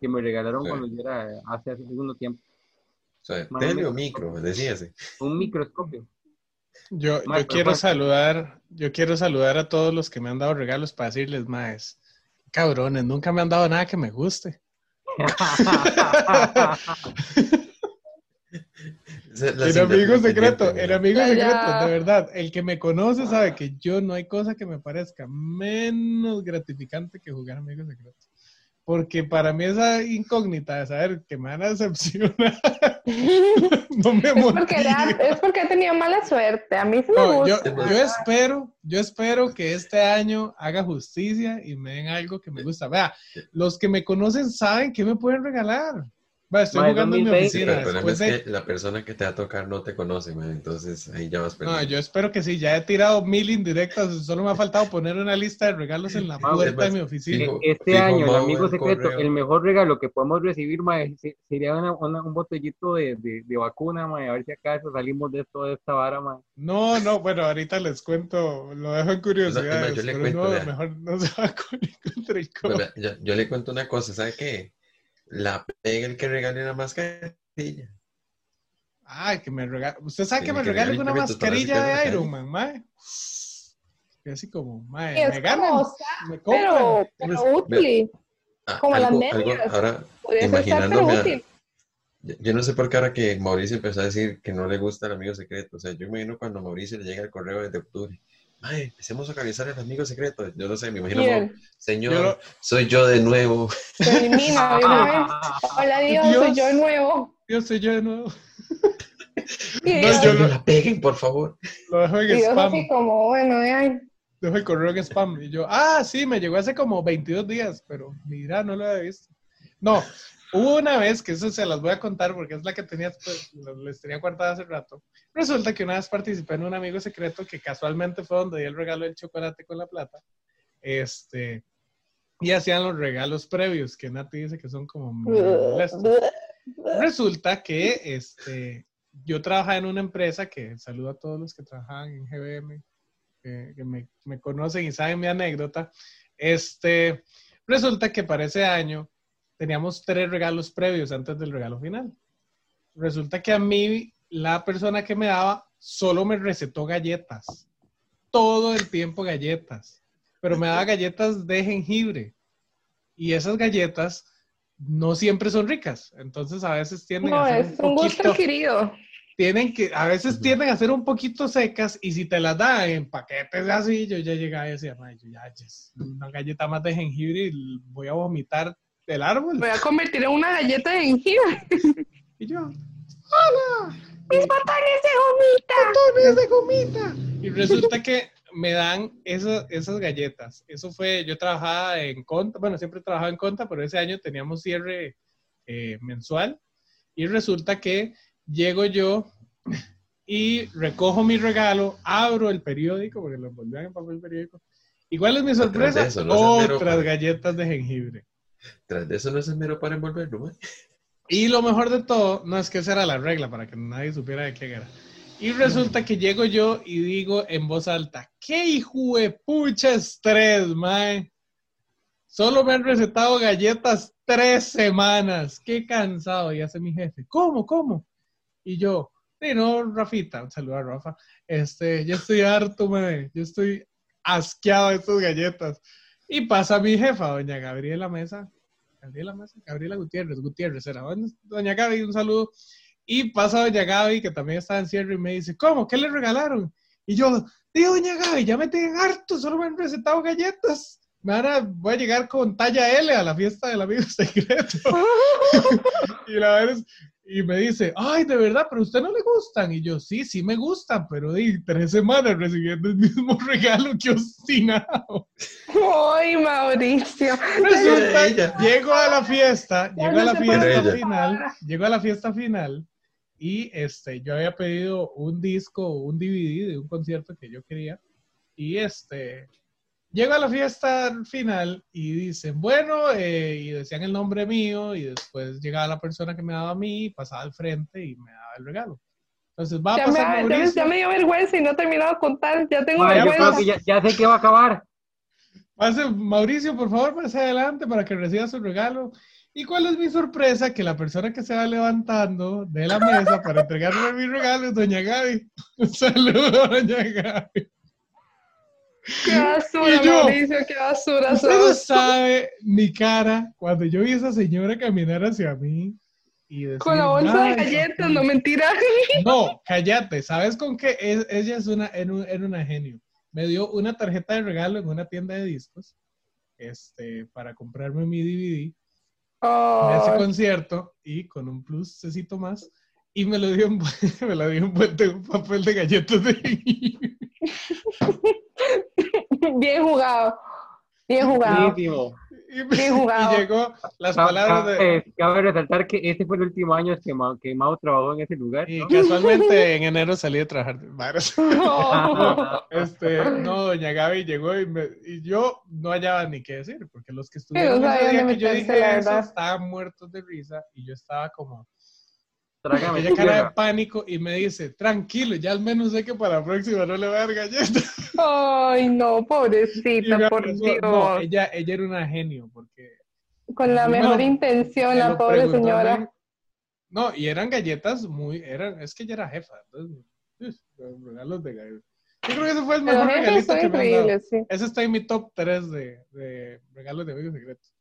que me regalaron Sí. cuando yo era hace, hace algunos tiempo. O sea, tele o micro, decíase. Un microscopio. Yo, yo quiero saludar, yo quiero saludar a todos los que me han dado regalos para decirles, maes, cabrones, nunca me han dado nada que me guste. El amigo secreto, el amigo secreto, de verdad. El que me conoce sabe que yo no hay cosa que me parezca menos gratificante que jugar amigo secreto. Porque para mí esa incógnita de saber que me van a decepcionar no me Es porque, ha- es porque he tenido mala suerte. A mí sí me No, yo, gusta. yo espero, yo espero que este año haga justicia y me den algo que me gusta. Vea, los que me conocen saben que me pueden regalar. Estoy Mae, jugando en mi 2020. Sí, oficina. pero el problema es de- que la persona que te va a tocar no te conoce, man, entonces ahí ya vas perdiendo. No, yo espero que sí. Ya he tirado mil indirectas. Solo me ha faltado poner una lista de regalos en la Vamos, puerta de mi oficina. Fijo- este fijo, año, el amigo secreto, correo. el mejor regalo que podemos recibir, se- sería una- una- un botellito de, de, de vacuna, mae, a ver si acaso salimos de esto, de esta vara, mae. No, no, bueno, ahorita les cuento, lo dejo en curiosidades, yo le cuento, no, mejor no se va con contra el Pues, yo, yo le cuento una cosa, ¿sabe qué? La pega el que regale una mascarilla. Ay, que me regale. ¿Usted sabe que me regale una mascarilla la de Iron. Man, mae? Así como, mae, me ganan, como, me compran. pero, pero útil. Ah, Como las medias. ahora, imaginándome a- útil. yo yo no sé por qué ahora que Mauricio empezó a decir que no le gusta el amigo secreto. O sea, yo me imagino cuando Mauricio le llega el correo desde octubre. Ay, empecemos a organizar el amigo secreto. Yo no sé, me imagino, Bien. Mau, señor, Yo soy yo de nuevo. De vez. Hola Dios, soy Dios. yo de nuevo. Yo soy yo de nuevo. No, Dios, yo Que lo- la peguen, por favor. Lo dejo en Dios spam. así como, bueno, de ahí. Dejo el correo en spam. Y yo, ah, sí, me llegó hace como 22 días, pero mira, no lo había visto. No, hubo una vez que eso se las voy a contar porque es la que tenía, pues, les tenía guardada hace rato. Resulta que una vez participé en un amigo secreto que casualmente fue donde di el regalo del chocolate con la plata. Este, y hacían los regalos previos, que Nati dice que son como. Resulta que este, yo trabajaba en una empresa que saludo a todos los que trabajaban en GBM, que, que me, me conocen y saben mi anécdota. Este, resulta que para ese año teníamos tres regalos previos antes del regalo final. Resulta que a mí, la persona que me daba, solo me recetó galletas. Todo el tiempo galletas. Pero me daba galletas de jengibre. Y esas galletas no siempre son ricas. Entonces a veces tienden No, a ser es un gusto adquirido. tienen que, a veces Ujú. tienden a ser un poquito secas y si te las dan en paquetes así, yo ya llegaba y decía, "Ay, yo ya, ya es una galleta más de jengibre y voy a vomitar del árbol. Voy a convertir en una galleta de jengibre. Y yo, ¡Mis botones de gomita! botones de gomita. Y resulta que me dan esas, esas galletas. Eso fue, yo trabajaba en Conta, bueno, siempre he trabajado en Conta, pero ese año teníamos cierre eh, mensual. Y resulta que llego yo y recojo mi regalo, abro el periódico, porque lo envolvían en papel periódico. Igual es mi sorpresa, eso, no otras padre. galletas de jengibre. Tras de eso no es el mero para envolverlo, man. Y lo mejor de todo, no es que esa era la regla para que nadie supiera de qué era. Y resulta que llego yo y digo en voz alta, ¡qué hijo de pucha estrés, mae! Solo me han recetado galletas tres semanas. Qué cansado. Y hace mi jefe. ¿Cómo? ¿Cómo? Y yo, sí, no, Rafita, un saludo a Rafa. Este, yo estoy harto, me, yo estoy asqueado de estas galletas. Y pasa mi jefa, doña Gabriela Mesa. Gabriela Mesa, Gabriela Gutiérrez, Gutiérrez era. Doña Gaby, un saludo. Y pasa doña Gaby, que también está en cierre, y me dice, ¿cómo? ¿Qué le regalaron? Y yo, digo, doña Gaby, ya me tienen harto, solo me han recetado galletas. Ahora voy a llegar con talla L a la fiesta del amigo secreto. y la verdad es, y me dice, ay, de verdad, pero a usted no le gustan. Y yo, sí, sí me gustan, pero di tres semanas recibiendo el mismo regalo que obstinado. Ay, Mauricio. Resulta, llego a la fiesta, llego a la fiesta final, llego a la fiesta final y este, yo había pedido un disco, un DVD de un concierto que yo quería y este, Llego a la fiesta final y dicen, bueno, eh, y decían el nombre mío y después llegaba la persona que me daba a mí, pasaba al frente y me daba el regalo. Entonces va a pasar me, Ya, me dio vergüenza y no he terminado de contar, ya tengo vergüenza. Ya, sé que va a acabar. Pase, Mauricio, por favor, pase adelante para que reciba su regalo. ¿Y cuál es mi sorpresa? Que la persona que se va levantando de la mesa para entregarme mi regalo es Doña Gaby. Un saludo, Doña Gaby. Qué basura, Mauricio, qué basura. Usted no sabe mi cara cuando yo vi a esa señora caminar hacia mí. Y decir, con la bolsa de galletas, no mentira. No, cállate, ¿sabes con qué? ella es una, era, una genio. Me dio una tarjeta de regalo en una tienda de discos este, para comprarme mi DVD oh. ese concierto y con un pluscito más y me lo dio en, me lo dio un papel de galletas de Bien jugado. Bien jugado. Bien jugado. Y llegó las palabras de... Eh, cabe resaltar que este fue el último año que Mao, que Mao trabajó en ese lugar. Y casualmente en enero salí a trabajar. No. este, no, doña Gaby llegó y, me, y, yo no hallaba ni qué decir, porque los que estuvieron ese día que yo dije eso estaban muertos de risa y yo estaba como Trágame Ella cara de pánico y me dice, tranquilo, ya al menos sé que para la próxima no le voy a dar galletas. Ay, no, pobrecita, por Dios. No, ella, ella era una genio, porque... Con la mejor intención, la pobre señora. No, y eran galletas muy, eran, es que ella era jefa, entonces, regalos de galletas. Yo creo que ese fue el mejor regalito que me han dado. Sí. Ese está en mi top 3 de, de regalos de amigos secretos.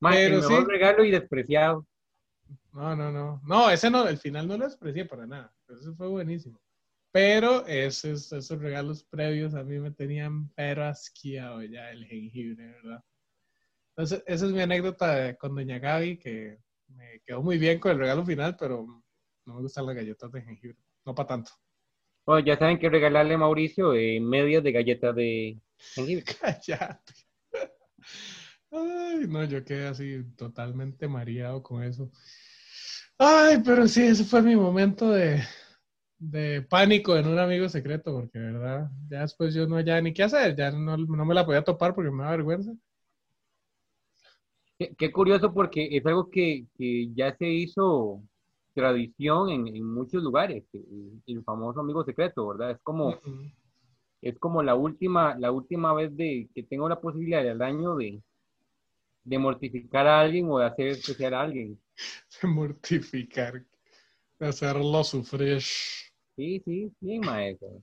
Pero el mejor regalo y despreciado. No, no, no. No, ese no, el final no lo desprecié para nada. Eso fue buenísimo. Pero esos, esos regalos previos a mí me tenían pero asqueado ya el jengibre, ¿verdad? Entonces, esa es mi anécdota con Doña Gaby, que me quedó muy bien con el regalo final, pero no me gustan las galletas de jengibre. No para tanto. Bueno, ya saben que regalarle a Mauricio eh, medias de galletas de jengibre. Cállate. Ay, no, yo quedé así totalmente mareado con eso. Ay, pero sí, ese fue mi momento de, pánico en un amigo secreto, porque, ¿verdad? Ya después yo no hallaba ni qué hacer, ya no, me la podía topar porque me da vergüenza. Qué, curioso, porque es algo que, ya se hizo tradición en, muchos lugares, el, famoso amigo secreto, ¿verdad? Es como, es como la última, la última vez de que tengo la posibilidad del año de, de mortificar a alguien o de hacer especial a alguien. De mortificar, de hacerlo sufrir. Sí, sí, sí, maestro.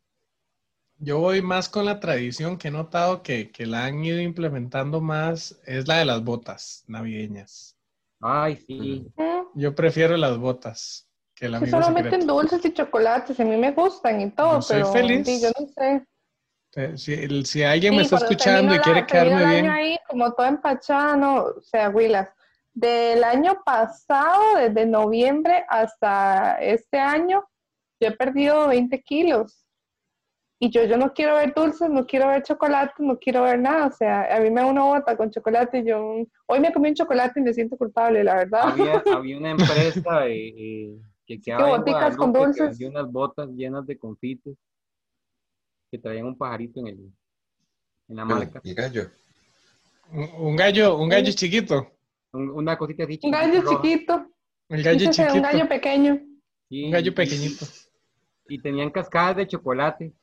Yo voy más con la tradición que he notado que, que, la han ido implementando más, es la de las botas navideñas. Ay, sí. Yo prefiero las botas que la Solo meten dulces y chocolates, a mí me gustan y todo, soy pero feliz. yo no sé. Eh, si, si alguien me está escuchando y quiere quedarme bien. Ahí, como todo empachado, no, o sea, Willas, del año pasado, desde noviembre hasta este año, yo he perdido 20 kilos. Y yo, yo no quiero ver dulces, no quiero ver chocolate, no quiero ver nada. O sea, a mí me da una bota con chocolate y yo... Hoy me comí un chocolate y me siento culpable, la verdad. Había, había una empresa eh, eh, que quedaba boticas con dulces. Que unas botas llenas de confites que traían un pajarito en, el, en la marca. ¿Y gallo? Un, gallo, un gallo chiquito. una cosita así. Un gallo chiquito. El gallo chiquito. Un gallo pequeño. un gallo pequeñito. Y tenían cascadas de chocolate.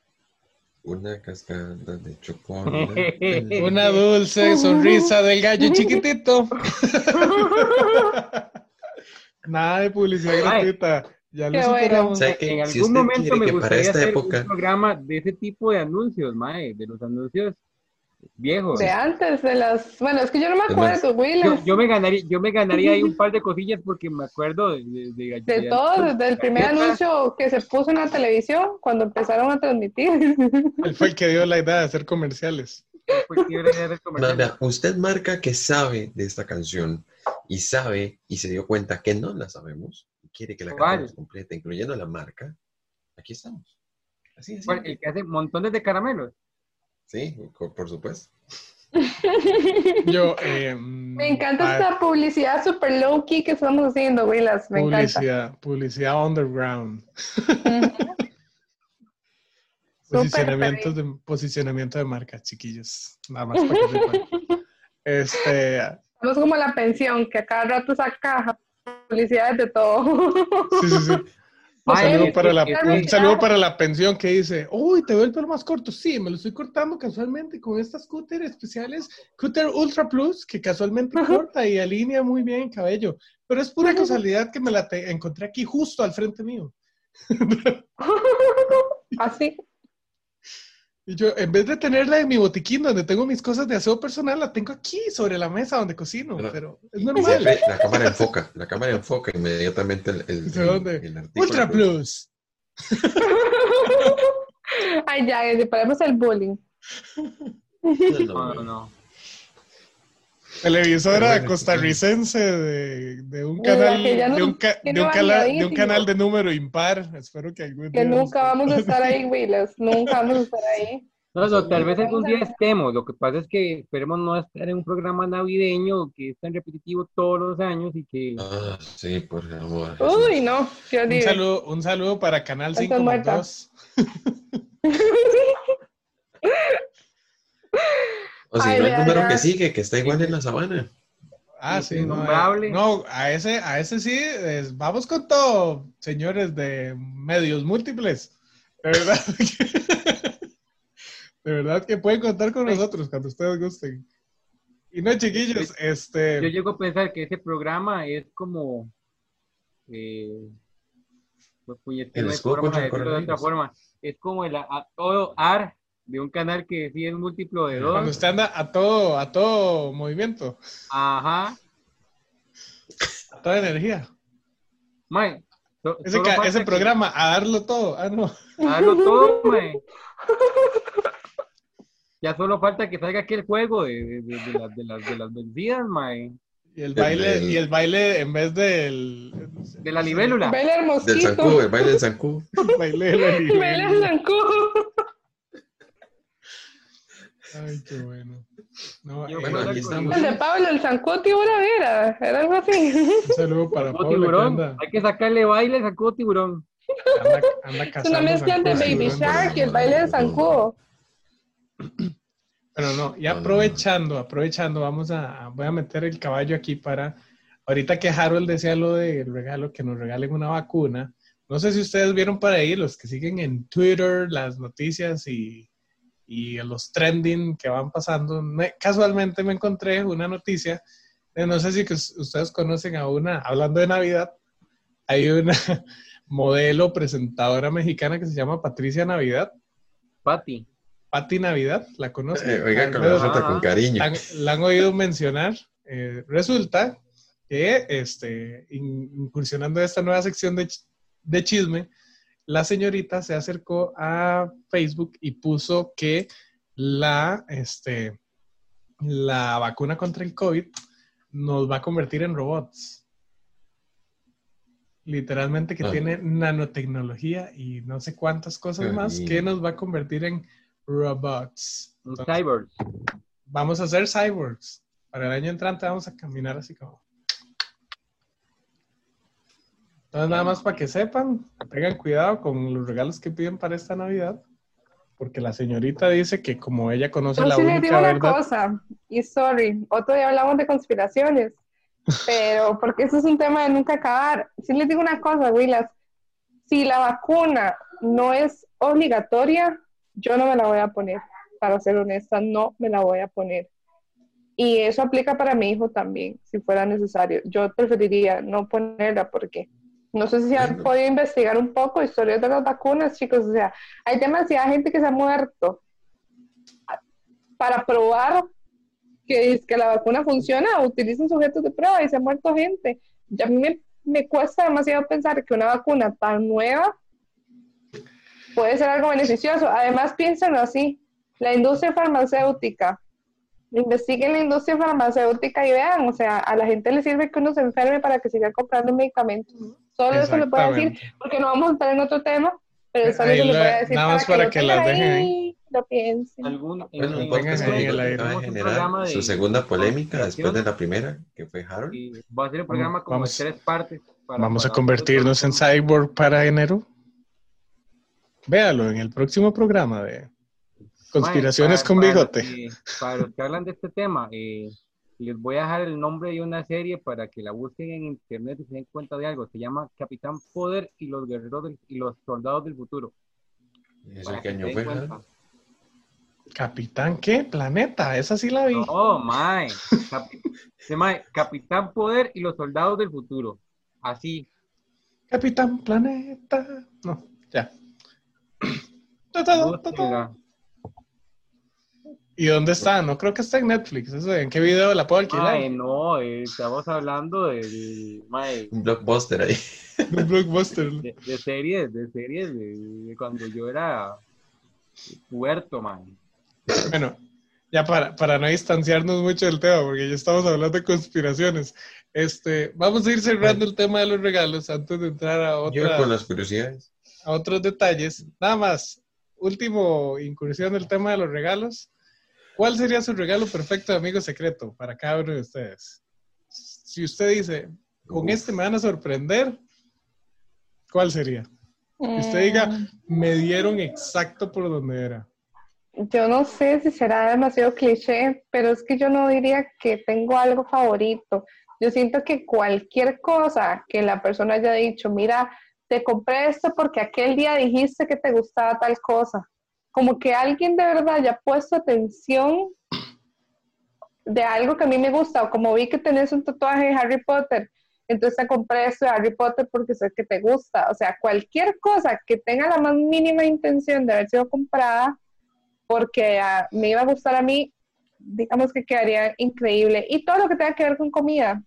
Una cascada de chocolate. Una dulce sonrisa del gallo chiquitito. Nada de publicidad Ay. gratuita. Ya lo bueno. superamos. ¿Sabe qué? En Si algún usted momento quiere me que para gustaría esta hacer época- un programa de ese tipo de anuncios, mae, de los anuncios viejos. De antes, de las. Bueno, es que yo no me acuerdo, Will. Yo, yo me ganaría, yo me ganaría ahí un par de cosillas porque me acuerdo de, de, de- De de- todo, desde el primer anuncio que se puso en la televisión, cuando empezaron a transmitir. Él fue el que dio la idea de hacer comerciales. Vea, usted marca que sabe de esta canción y sabe y se dio cuenta que no la sabemos quiere que la ¿Cuál? cantemos completa, incluyendo la marca. Aquí estamos. Así. El que hace montones de caramelos. Sí, por supuesto. Yo, eh, Me encanta ah, esta publicidad super low key que estamos haciendo, Willas. Me encanta. publicidad, publicidad underground. Posicionamiento de, posicionamiento de marca, chiquillos. Nada más para que. Este, Somos como la pensión, que a cada rato saca publicidades de todo. sí, sí, sí. Un Ay, saludo, para la, un saludo para la pensión que dice, uy, te veo el pelo más corto. Sí, me lo estoy cortando casualmente con estas cúter especiales, cúter Ultra Plus, que casualmente corta y alinea muy bien el cabello. Pero es pura casualidad que me la te- encontré aquí justo al frente mío. Así. Y yo, en vez de tenerla en mi botiquín donde tengo mis cosas de aseo personal, la tengo aquí sobre la mesa donde cocino. Pero- Pero es normal. ve, la cámara enfoca, la cámara enfoca inmediatamente el, el, ¿De el- dónde? el artículo. Ultra Plus. Ay, ya, le paremos el bullying. No, no, no. Televisora costarricense de, de, un canal, de, un ca, de, un cala, de, un canal de número impar. Espero que algún día. Que nunca vamos a estar ahí, Willis. Nunca vamos a estar ahí. No, no, tal vez algún día estemos. Lo que pasa es que esperemos no estar en un programa navideño que es tan repetitivo todos los años y que. Ah, sí, por favor. Uy, no. Un saludo, un saludo para Canal 5.2. O si no, el número que sigue, que está igual en la sabana. Ah, Sí, no, innombrable. eh, no, a ese, a ese sí, es- vamos con todo, señores de medios múltiples. De verdad, que, de verdad que pueden contar con nosotros cuando ustedes gusten. Y no, chiquillos, Yo este, llego a pensar que ese programa es como. Eh, pues, El contra de el decirlo de otra forma. Es como el a, a- todo AR de un canal que sí es múltiplo de cuando dos. usted anda a todo, a todo movimiento, Ajá. a toda energía. Mae, so- Ese, que- programa, a darlo todo. Ah, no. Hazlo todo, mae. Ya solo falta que salga aquel juego de, de, de- de las, de, las, de las vencidas, mae. Y el baile, El- y el baile en vez del... De la libélula. Baila el Del mosquito. zancudo, el baile del zancudo. baile de la Baila el libélula. zancudo. Ay, qué bueno. No, Yo eh, Bueno, aquí estamos. El de Pablo, el zancudo tiburón era. Era algo así. un saludo para que tiburón. anda, Hay que sacarle baile, sacó tiburón. anda, anda Es una mezcla de Baby tiburón. Shark y el baile del zancudo. Pero no, y aprovechando, aprovechando, vamos a, voy a meter el caballo aquí para, ahorita que Harold decía lo del regalo, que nos regalen una vacuna. No sé si ustedes vieron por ahí, los que siguen en Twitter, las noticias y, y los trending que van pasando. Me- casualmente me encontré una noticia, no sé si que ustedes conocen a una, hablando de Navidad, hay una modelo presentadora mexicana que se llama Patricia Navidad. Pati. Pati Navidad, ¿la conocen? Eh, oiga, con cariño. la, han- la han oído mencionar. Eh, resulta que este, in- incursionando en esta nueva sección de, ch- de chisme, la señorita se acercó a Facebook y puso que la, este, la vacuna contra el COVID nos va a convertir en robots. Literalmente que Ah. tiene nanotecnología y no sé cuántas cosas más que nos va a convertir en robots. Un Entonces, cyborg. vamos a ser cyborgs. Para el año entrante vamos a caminar así como. Entonces, nada más para que sepan, tengan cuidado con los regalos que piden para esta Navidad, porque la señorita dice que como ella conoce Yo la sí les digo única una verdad, cosa, y sorry, otro día hablamos de conspiraciones, pero porque eso es un tema de nunca acabar. Sí les digo una cosa, Willas, si la vacuna no es obligatoria, Yo no me la voy a poner, para ser honesta, no me la voy a poner. Y eso aplica para mi hijo también, si fuera necesario. Yo preferiría no ponerla porque no sé si han podido investigar un poco historias de las vacunas, chicos. O sea, hay demasiada gente que se ha muerto para probar que, que la vacuna funciona, utilizan sujetos de prueba y se ha muerto gente. Ya a mí me, me cuesta demasiado pensar que una vacuna tan nueva puede ser algo beneficioso. Además, piensen así, la industria farmacéutica investiguen la industria farmacéutica y vean, o sea, a la gente le sirve que uno se enferme para que siga comprando medicamentos. Solo eso le puedo decir, porque no vamos a entrar en otro tema, pero solo eso le voy a decir. Nada más para, que, las dejen ahí. Lo piensen. Algún, bueno, un podcast a generar su segunda polémica después de la primera, que fue Harold. Y va a ser un programa como vamos, tres partes. vamos a convertirnos en cyborg para enero. Véalo en el próximo programa de Conspiraciones con bigote. Para, los que hablan de este tema, eh, les voy a dejar el nombre de una serie para que la busquen en internet y se den cuenta de algo. Se llama Capitán Poder y los guerreros y los soldados del futuro. ¿Eso qué año fue? ¿Capitán qué? Planeta, esa sí la vi. Oh, my. se llama Capitán Poder y los soldados del futuro. Así. Capitán Planeta. No, ya. ¿Y dónde está? No creo que está en Netflix. ¿En qué video la puedo alquilar? Ay, no, eh, estamos hablando del. Un blockbuster ahí. Un blockbuster. De, series, de series de, cuando yo era puerto, man. Bueno, ya para, para no distanciarnos mucho del tema, porque ya estamos hablando de conspiraciones. Este, vamos a ir cerrando el tema de los regalos antes de entrar a otras, con las curiosidades. a otros detalles. Nada más, último incursión del tema de los regalos. ¿Cuál sería su regalo perfecto de amigo secreto para cada uno de ustedes? Si usted dice, con este me van a sorprender, ¿cuál sería? Que usted diga, mm. me dieron exacto por donde era. Yo no sé si será demasiado cliché, pero es que yo no diría que tengo algo favorito. Yo siento que cualquier cosa que la persona haya dicho, mira, te compré esto porque aquel día dijiste que te gustaba tal cosa como que alguien de verdad haya puesto atención de algo que a mí me gusta, o como vi que tenés un tatuaje de Harry Potter, entonces te compré esto de Harry Potter porque sé que te gusta. O sea, cualquier cosa que tenga la más mínima intención de haber sido comprada porque ah, me iba a gustar a mí, digamos que quedaría increíble. Y todo lo que tenga que ver con comida.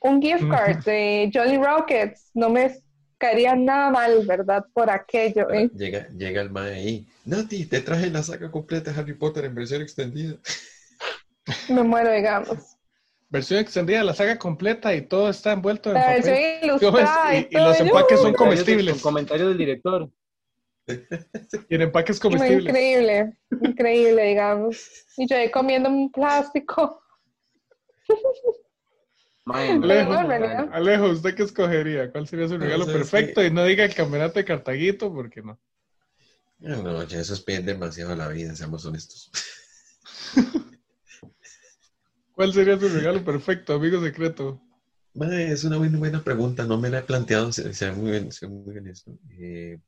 Un gift card de Jolly Rockets, no me caería nada mal, ¿verdad? Por aquello. ¿eh? Llega, llega el mae ahí. Nati, te traje la saga completa de Harry Potter en versión extendida. Me muero, digamos. Versión extendida, la saga completa y todo está envuelto en la papel. Ilustrada y, y, los empaques son comestibles. Con comentarios del director. y en empaques comestibles. Increíble, increíble, digamos. Y yo ahí comiendo un plástico. Alejo, ¿usted qué escogería? ¿Cuál sería su regalo perfecto? Y no diga el campeonato de Cartaguito, porque no. No, ya eso es demasiado la vida, seamos honestos. ¿Cuál sería su regalo perfecto, amigo secreto? es una buena, buena pregunta, no me la he planteado, sea muy, bien, muy honesto. Eh,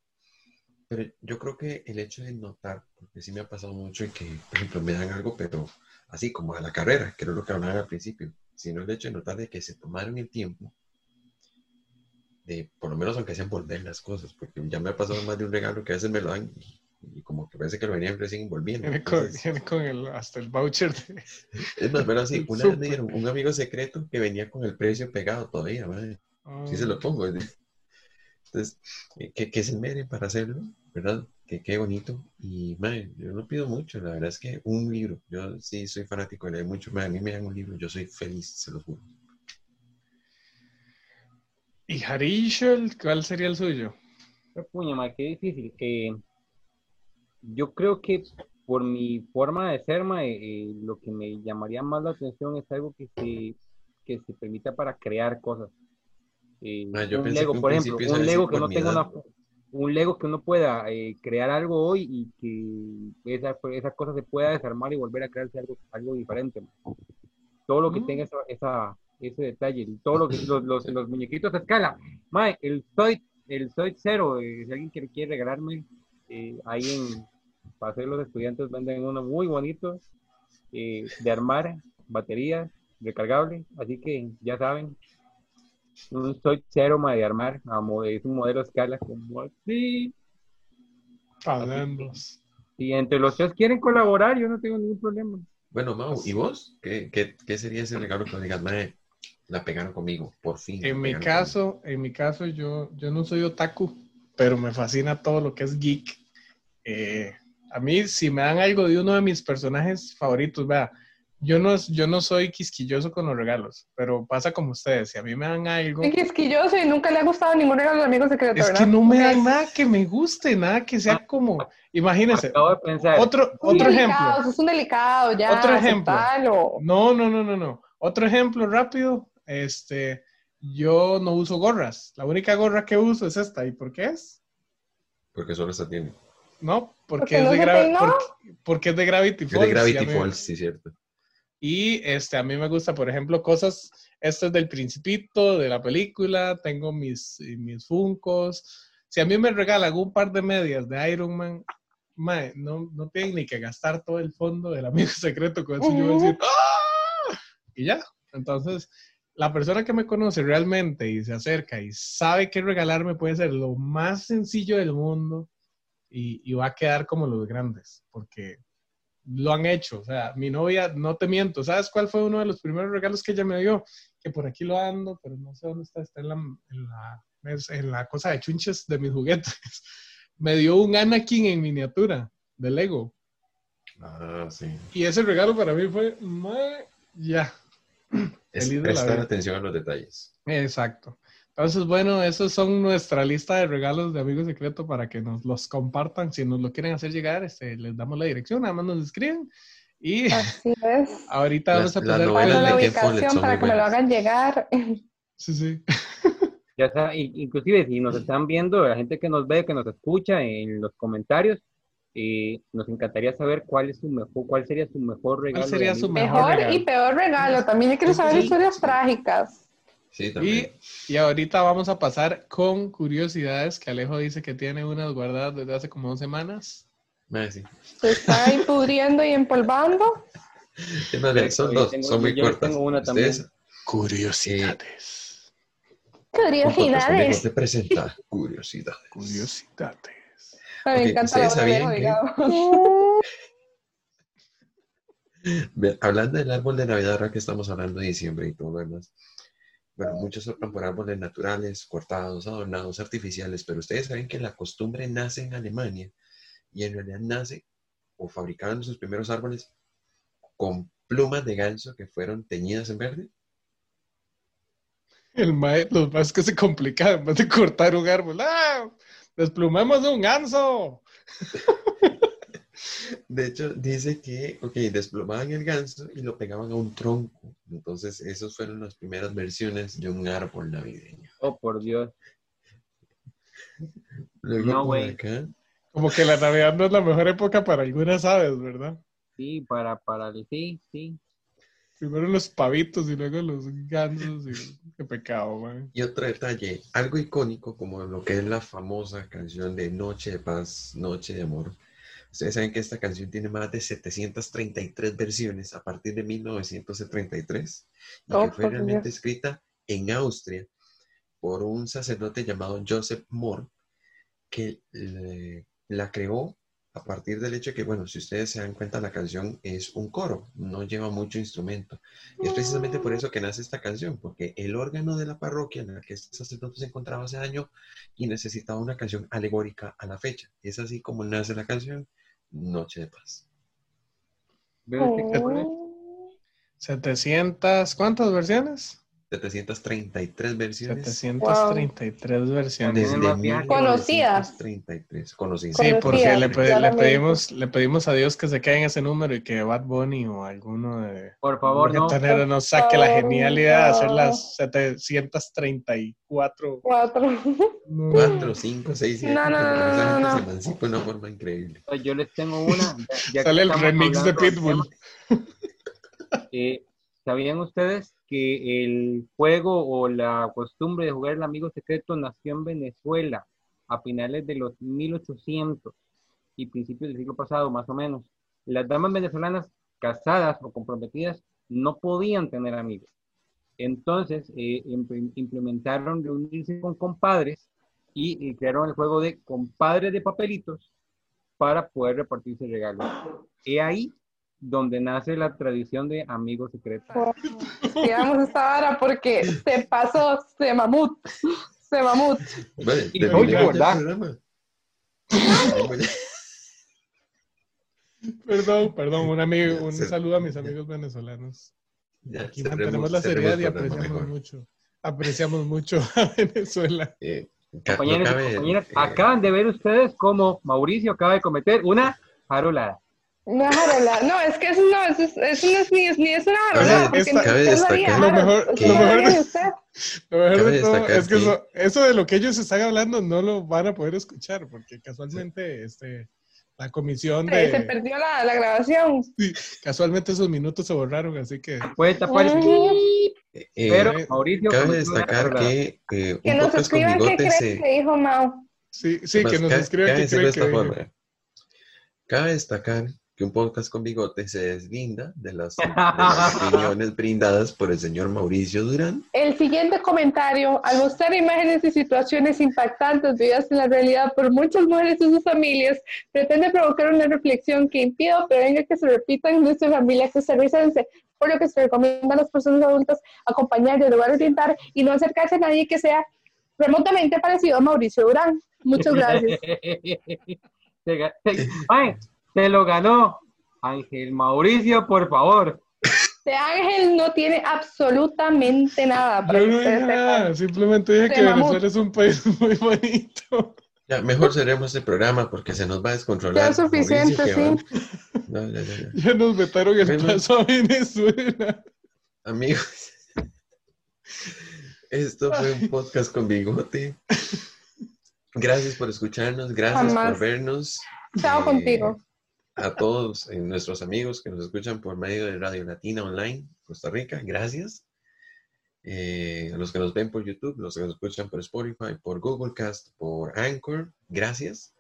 pero yo creo que el hecho de notar, porque sí me ha pasado mucho y que, por ejemplo, me dan algo, pero así como a la carrera, que era lo que hablaban al principio sino el hecho de notar de que se tomaron el tiempo de, por lo menos aunque sean volver las cosas, porque ya me ha pasado más de un regalo que a veces me lo dan y, como que parece que lo venían recién envolviendo. Viene con, el, hasta el voucher. Es más, pero así, una vez me dieron un amigo secreto que venía con el precio pegado todavía, madre. Sí se lo ah. pongo. Entonces, que, que se meren para hacerlo, ¿verdad? Que qué bonito. Y, madre, yo no pido mucho, la verdad es que un libro, yo sí soy fanático de leer mucho, a mí me dan un libro, yo soy feliz, se lo juro. ¿Y Harishel, cuál sería el suyo? Puña, qué difícil. Eh, yo creo que por mi forma de ser, eh, lo que me llamaría más la atención es algo que se, que se permita para crear cosas. Eh, un Lego, por ejemplo, un Lego que no tenga una, un Lego que uno pueda eh, crear algo hoy y que esa, esa cosa se pueda desarmar y volver a crearse algo, algo diferente. Todo lo que mm. tenga esa, esa, ese detalle, todo lo que, los, los, los muñequitos a escala. Mae, el Zoid, el Zoid Zero, eh, si alguien quiere, quiere regalarme eh, ahí en, hacer los estudiantes venden uno muy bonito eh, de armar, baterías, recargable, así que ya saben, un soy cero de armar, es un modelo escala como así. Palendos. Y entre los tres quieren colaborar, yo no tengo ningún problema. Bueno, Mau, ¿y vos? ¿Qué, qué, qué sería ese regalo que digas, madre, la pegaron conmigo, por fin? En mi caso, en mi caso, yo, yo no soy otaku, pero me fascina todo lo que es geek. Eh, a mí, si me dan algo de uno de mis personajes favoritos, vea, yo no, yo no soy quisquilloso con los regalos, pero pasa como ustedes, si a mí me dan algo... Es quisquilloso y nunca le ha gustado ningún regalo de amigos secretos, Es ¿verdad? que no me dan nada que me guste, nada que sea como... Imagínense, Acabo de pensar. otro, Es un otro delicado, ejemplo. Es un delicado, ya. Otro ejemplo. aceptalo. No, no, no, no, no. Otro ejemplo rápido. Este, yo no uso gorras. La única gorra que uso es esta. ¿Y por qué es? Porque solo esta tiene. No, porque, Porque es, no de porque, porque es de Gravity Es Falls. de Gravity Falls, sí, cierto. Y este, a mí me gusta, por ejemplo, cosas, esto es del Principito, de la película, tengo mis, mis Funcos. Si a mí me regalan un par de medias de Iron Man, no, no tienen ni que gastar todo el fondo del amigo secreto con eso. ¡Ah! Y ya. Entonces, la persona que me conoce realmente y se acerca y sabe qué regalarme puede ser lo más sencillo del mundo y, y va a quedar como los grandes, porque lo han hecho. O sea, mi novia, no te miento, ¿sabes cuál fue uno de los primeros regalos que ella me dio? Que por aquí lo ando, pero no sé dónde está, está en la, en la, es- en la cosa de chunches de mis juguetes. Me dio un Anakin en miniatura de Lego. Ah, sí. Y ese regalo para mí fue, "Mae, ya. Es de la prestar atención a los detalles. Exacto. Entonces, bueno, esos son nuestra lista de regalos de Amigo Secreto para que nos los compartan. Si nos lo quieren hacer llegar, este, les damos la dirección, nada más nos escriben. Y Así es. ahorita Las- vamos a con- la ubicación para que me lo hagan llegar. Sí, sí. Ya está, i- inclusive si nos están viendo, la gente que nos ve, que nos escucha en los comentarios, eh, nos encantaría saber cuál es su mejor, cuál sería su mejor regalo. sería de su. Mejor Mejor regalo. y peor regalo. También yo quiero saber Sí. historias trágicas. Sí, Y, también. y ahorita vamos a pasar con curiosidades que Alejo dice que tiene unas guardadas desde hace como dos semanas. Sí. Se está ahí pudriendo y empolvando. Son dos, tengo- son muy yo cortas. tengo una Ustedes, Curiosidades. Curiosidades. te presenta curiosidades. Curiosidades. Me Ok, encanta la ¿ustedes voz de sabían Alejo, que- Hablando del árbol de Navidad, ahora que estamos hablando de diciembre y todo lo demás. Bueno, muchos optan por árboles naturales, cortados, adornados, artificiales, pero ustedes saben que la costumbre nace en Alemania y en realidad nace o fabricaban sus primeros árboles con plumas de ganso que fueron teñidas en verde. El mae, los más que se complica, en vez de cortar un árbol. ¡Ah! ¡Desplumemos un ganso! De hecho, dice que, ok, desplumaban el ganso y lo pegaban a un tronco. Entonces, esas fueron las primeras versiones de un árbol navideño. Oh, por Dios. Luego, No, güey. acá, Como que la Navidad no es la mejor época para algunas aves, ¿verdad? Sí, para, para el, sí, sí. Primero los pavitos y luego los gansos. Y... Qué pecado, man. Y otro detalle, algo icónico como lo que es la famosa canción de Noche de Paz, Noche de Amor. Ustedes saben que esta canción tiene más de 733 versiones a partir de 1933 y Oh, que fue por realmente Dios. escrita en Austria por un sacerdote llamado Joseph Mohr que la creó a partir del hecho de que, bueno, si ustedes se dan cuenta, la canción es un coro, no lleva mucho instrumento. Y es precisamente por eso que nace esta canción, porque el órgano de la parroquia en la que este sacerdote se encontraba hace año y necesitaba una canción alegórica a la fecha. Es así como nace la canción Noche de Paz. Oh. 700, ¿cuántas versiones? 733 versiones. 733 versiones. Desde. Conocidas. 1933. Conocidas. Sí, porque Conocidas, le, pe- le pedimos, le pedimos a Dios que se quede en ese número y que Bad Bunny o alguno de Por favor, no. reggaetonero nos saque la Por genialidad de hacer favor. las 734. Cuatro. No. 4, 5, 6, 7. No, no, no, no, no. se emancipa de una forma increíble. Yo les tengo una. ya- ya que Sale el remix de Pitbull. eh, ¿Sabían ustedes que el juego o la costumbre de jugar el amigo secreto nació en Venezuela a finales de los 1800? y principios del siglo pasado, más o menos, las damas venezolanas casadas o comprometidas no podían tener amigos. Entonces, eh, imp- implementaron reunirse con compadres y, y crearon el juego de compadres de papelitos para poder repartirse regalos. Y ahí donde nace la tradición de amigos secretos. Digamos esta vara porque se pasó, se mamut, se mamut. Bueno, Y oye, ¿verdad? Perdón, perdón, un amigo, un saludo a mis amigos venezolanos. Ya, Aquí cerremos- mantenemos la seriedad y apreciamos mejor. mucho. Apreciamos mucho a Venezuela. Eh, no Compañeros y cabe, compañeras, eh, acaban de ver ustedes cómo Mauricio acaba de cometer una jarolada. Una jarola. No, es que eso no, eso, es- eso no es ni, ni es una jarola. Cabe- esta- destacar- Lo mejor- lo mejor de-. Lo mejor Cabe de todo destacar es que que- eso, eso de lo que ellos están hablando no lo van a poder escuchar porque casualmente este, la comisión Se se de... perdió la, la grabación. Casualmente esos minutos se borraron, así que... Puede tapar eh, pero eh, Mauricio cabe destacar que eh, Que un nos podcast con escriban qué creen se... que dijo Mao. Sí, sí, que nos escriban qué de creen esta que... forma. Cabe destacar que un podcast con bigote se deslinda de las, de las opiniones brindadas por el señor Mauricio Durán. El siguiente comentario, al mostrar imágenes y situaciones impactantes vividas en la realidad por muchas mujeres y sus familias, pretende provocar una reflexión que impide o prevenga que se repitan en nuestra familia costarricense, por lo que se recomienda a las personas adultas acompañar, dialogar, orientar y no acercarse a nadie que sea remotamente parecido a Mauricio Durán. Muchas gracias. Ay, se lo ganó Ángel Mauricio, por favor. De Ángel no tiene absolutamente nada. para Yo que no ustedes dije sepan. nada, simplemente dije que mamut. Venezuela es un país muy bonito. Ya, mejor cerremos el programa porque se nos va a descontrolar. Ya es suficiente, Mauricio, No, ya, ya, ya. Ya nos vetaron el Bueno. paso a Venezuela. Amigos, esto fue un podcast con bigote. Gracias por escucharnos, gracias Jamás. por vernos. Chao Eh, contigo. A todos eh, nuestros amigos que nos escuchan por medio de Radio Latina Online, Costa Rica, gracias. Eh, a los que nos ven por YouTube, los que nos escuchan por Spotify, por Google Cast, por Anchor, gracias.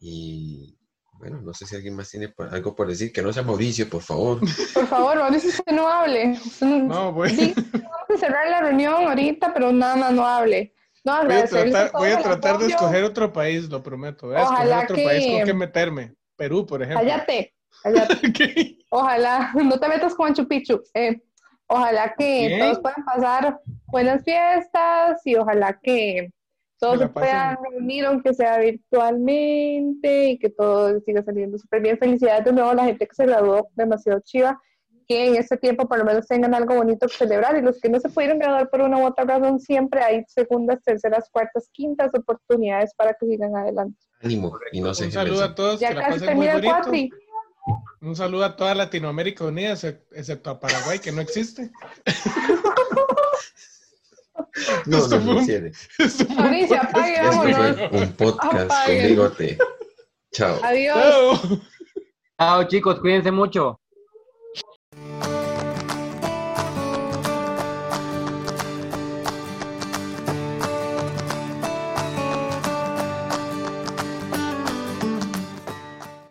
Y bueno, no sé si alguien más tiene por- algo por decir, que no sea Mauricio, por favor. Por favor, Mauricio, usted no hable. Usted no- No, voy, Sí, vamos a cerrar la reunión ahorita, pero nada más no hable. No, voy a tratar, voy a tratar de escoger otro país, lo prometo. Voy a escoger otro que- país con que meterme. Perú, por ejemplo. Cállate, cállate. Ojalá, no te metas con Machu Picchu. Eh, ojalá que Bien. todos puedan pasar buenas fiestas y ojalá que todos se puedan reunir, aunque sea virtualmente, y que todo siga saliendo súper bien. Felicidades de nuevo a la gente que se graduó demasiado chiva, que en este tiempo por lo menos tengan algo bonito que celebrar. Y los que no se pudieron graduar por una u otra razón, siempre hay segundas, terceras, cuartas, quintas oportunidades para que sigan adelante. Ánimo y no se Un saludo a todos, Ya que la casi pasen muy bonito. Un saludo a toda Latinoamérica Unida, excep- excepto a Paraguay, que no existe. No, Esto no, fue no, un- cierre. Esto fue un podcast. apague, Esto vámonos. fue un podcast con bigote. Chao. Adiós. Chao. Chao, chicos, cuídense mucho.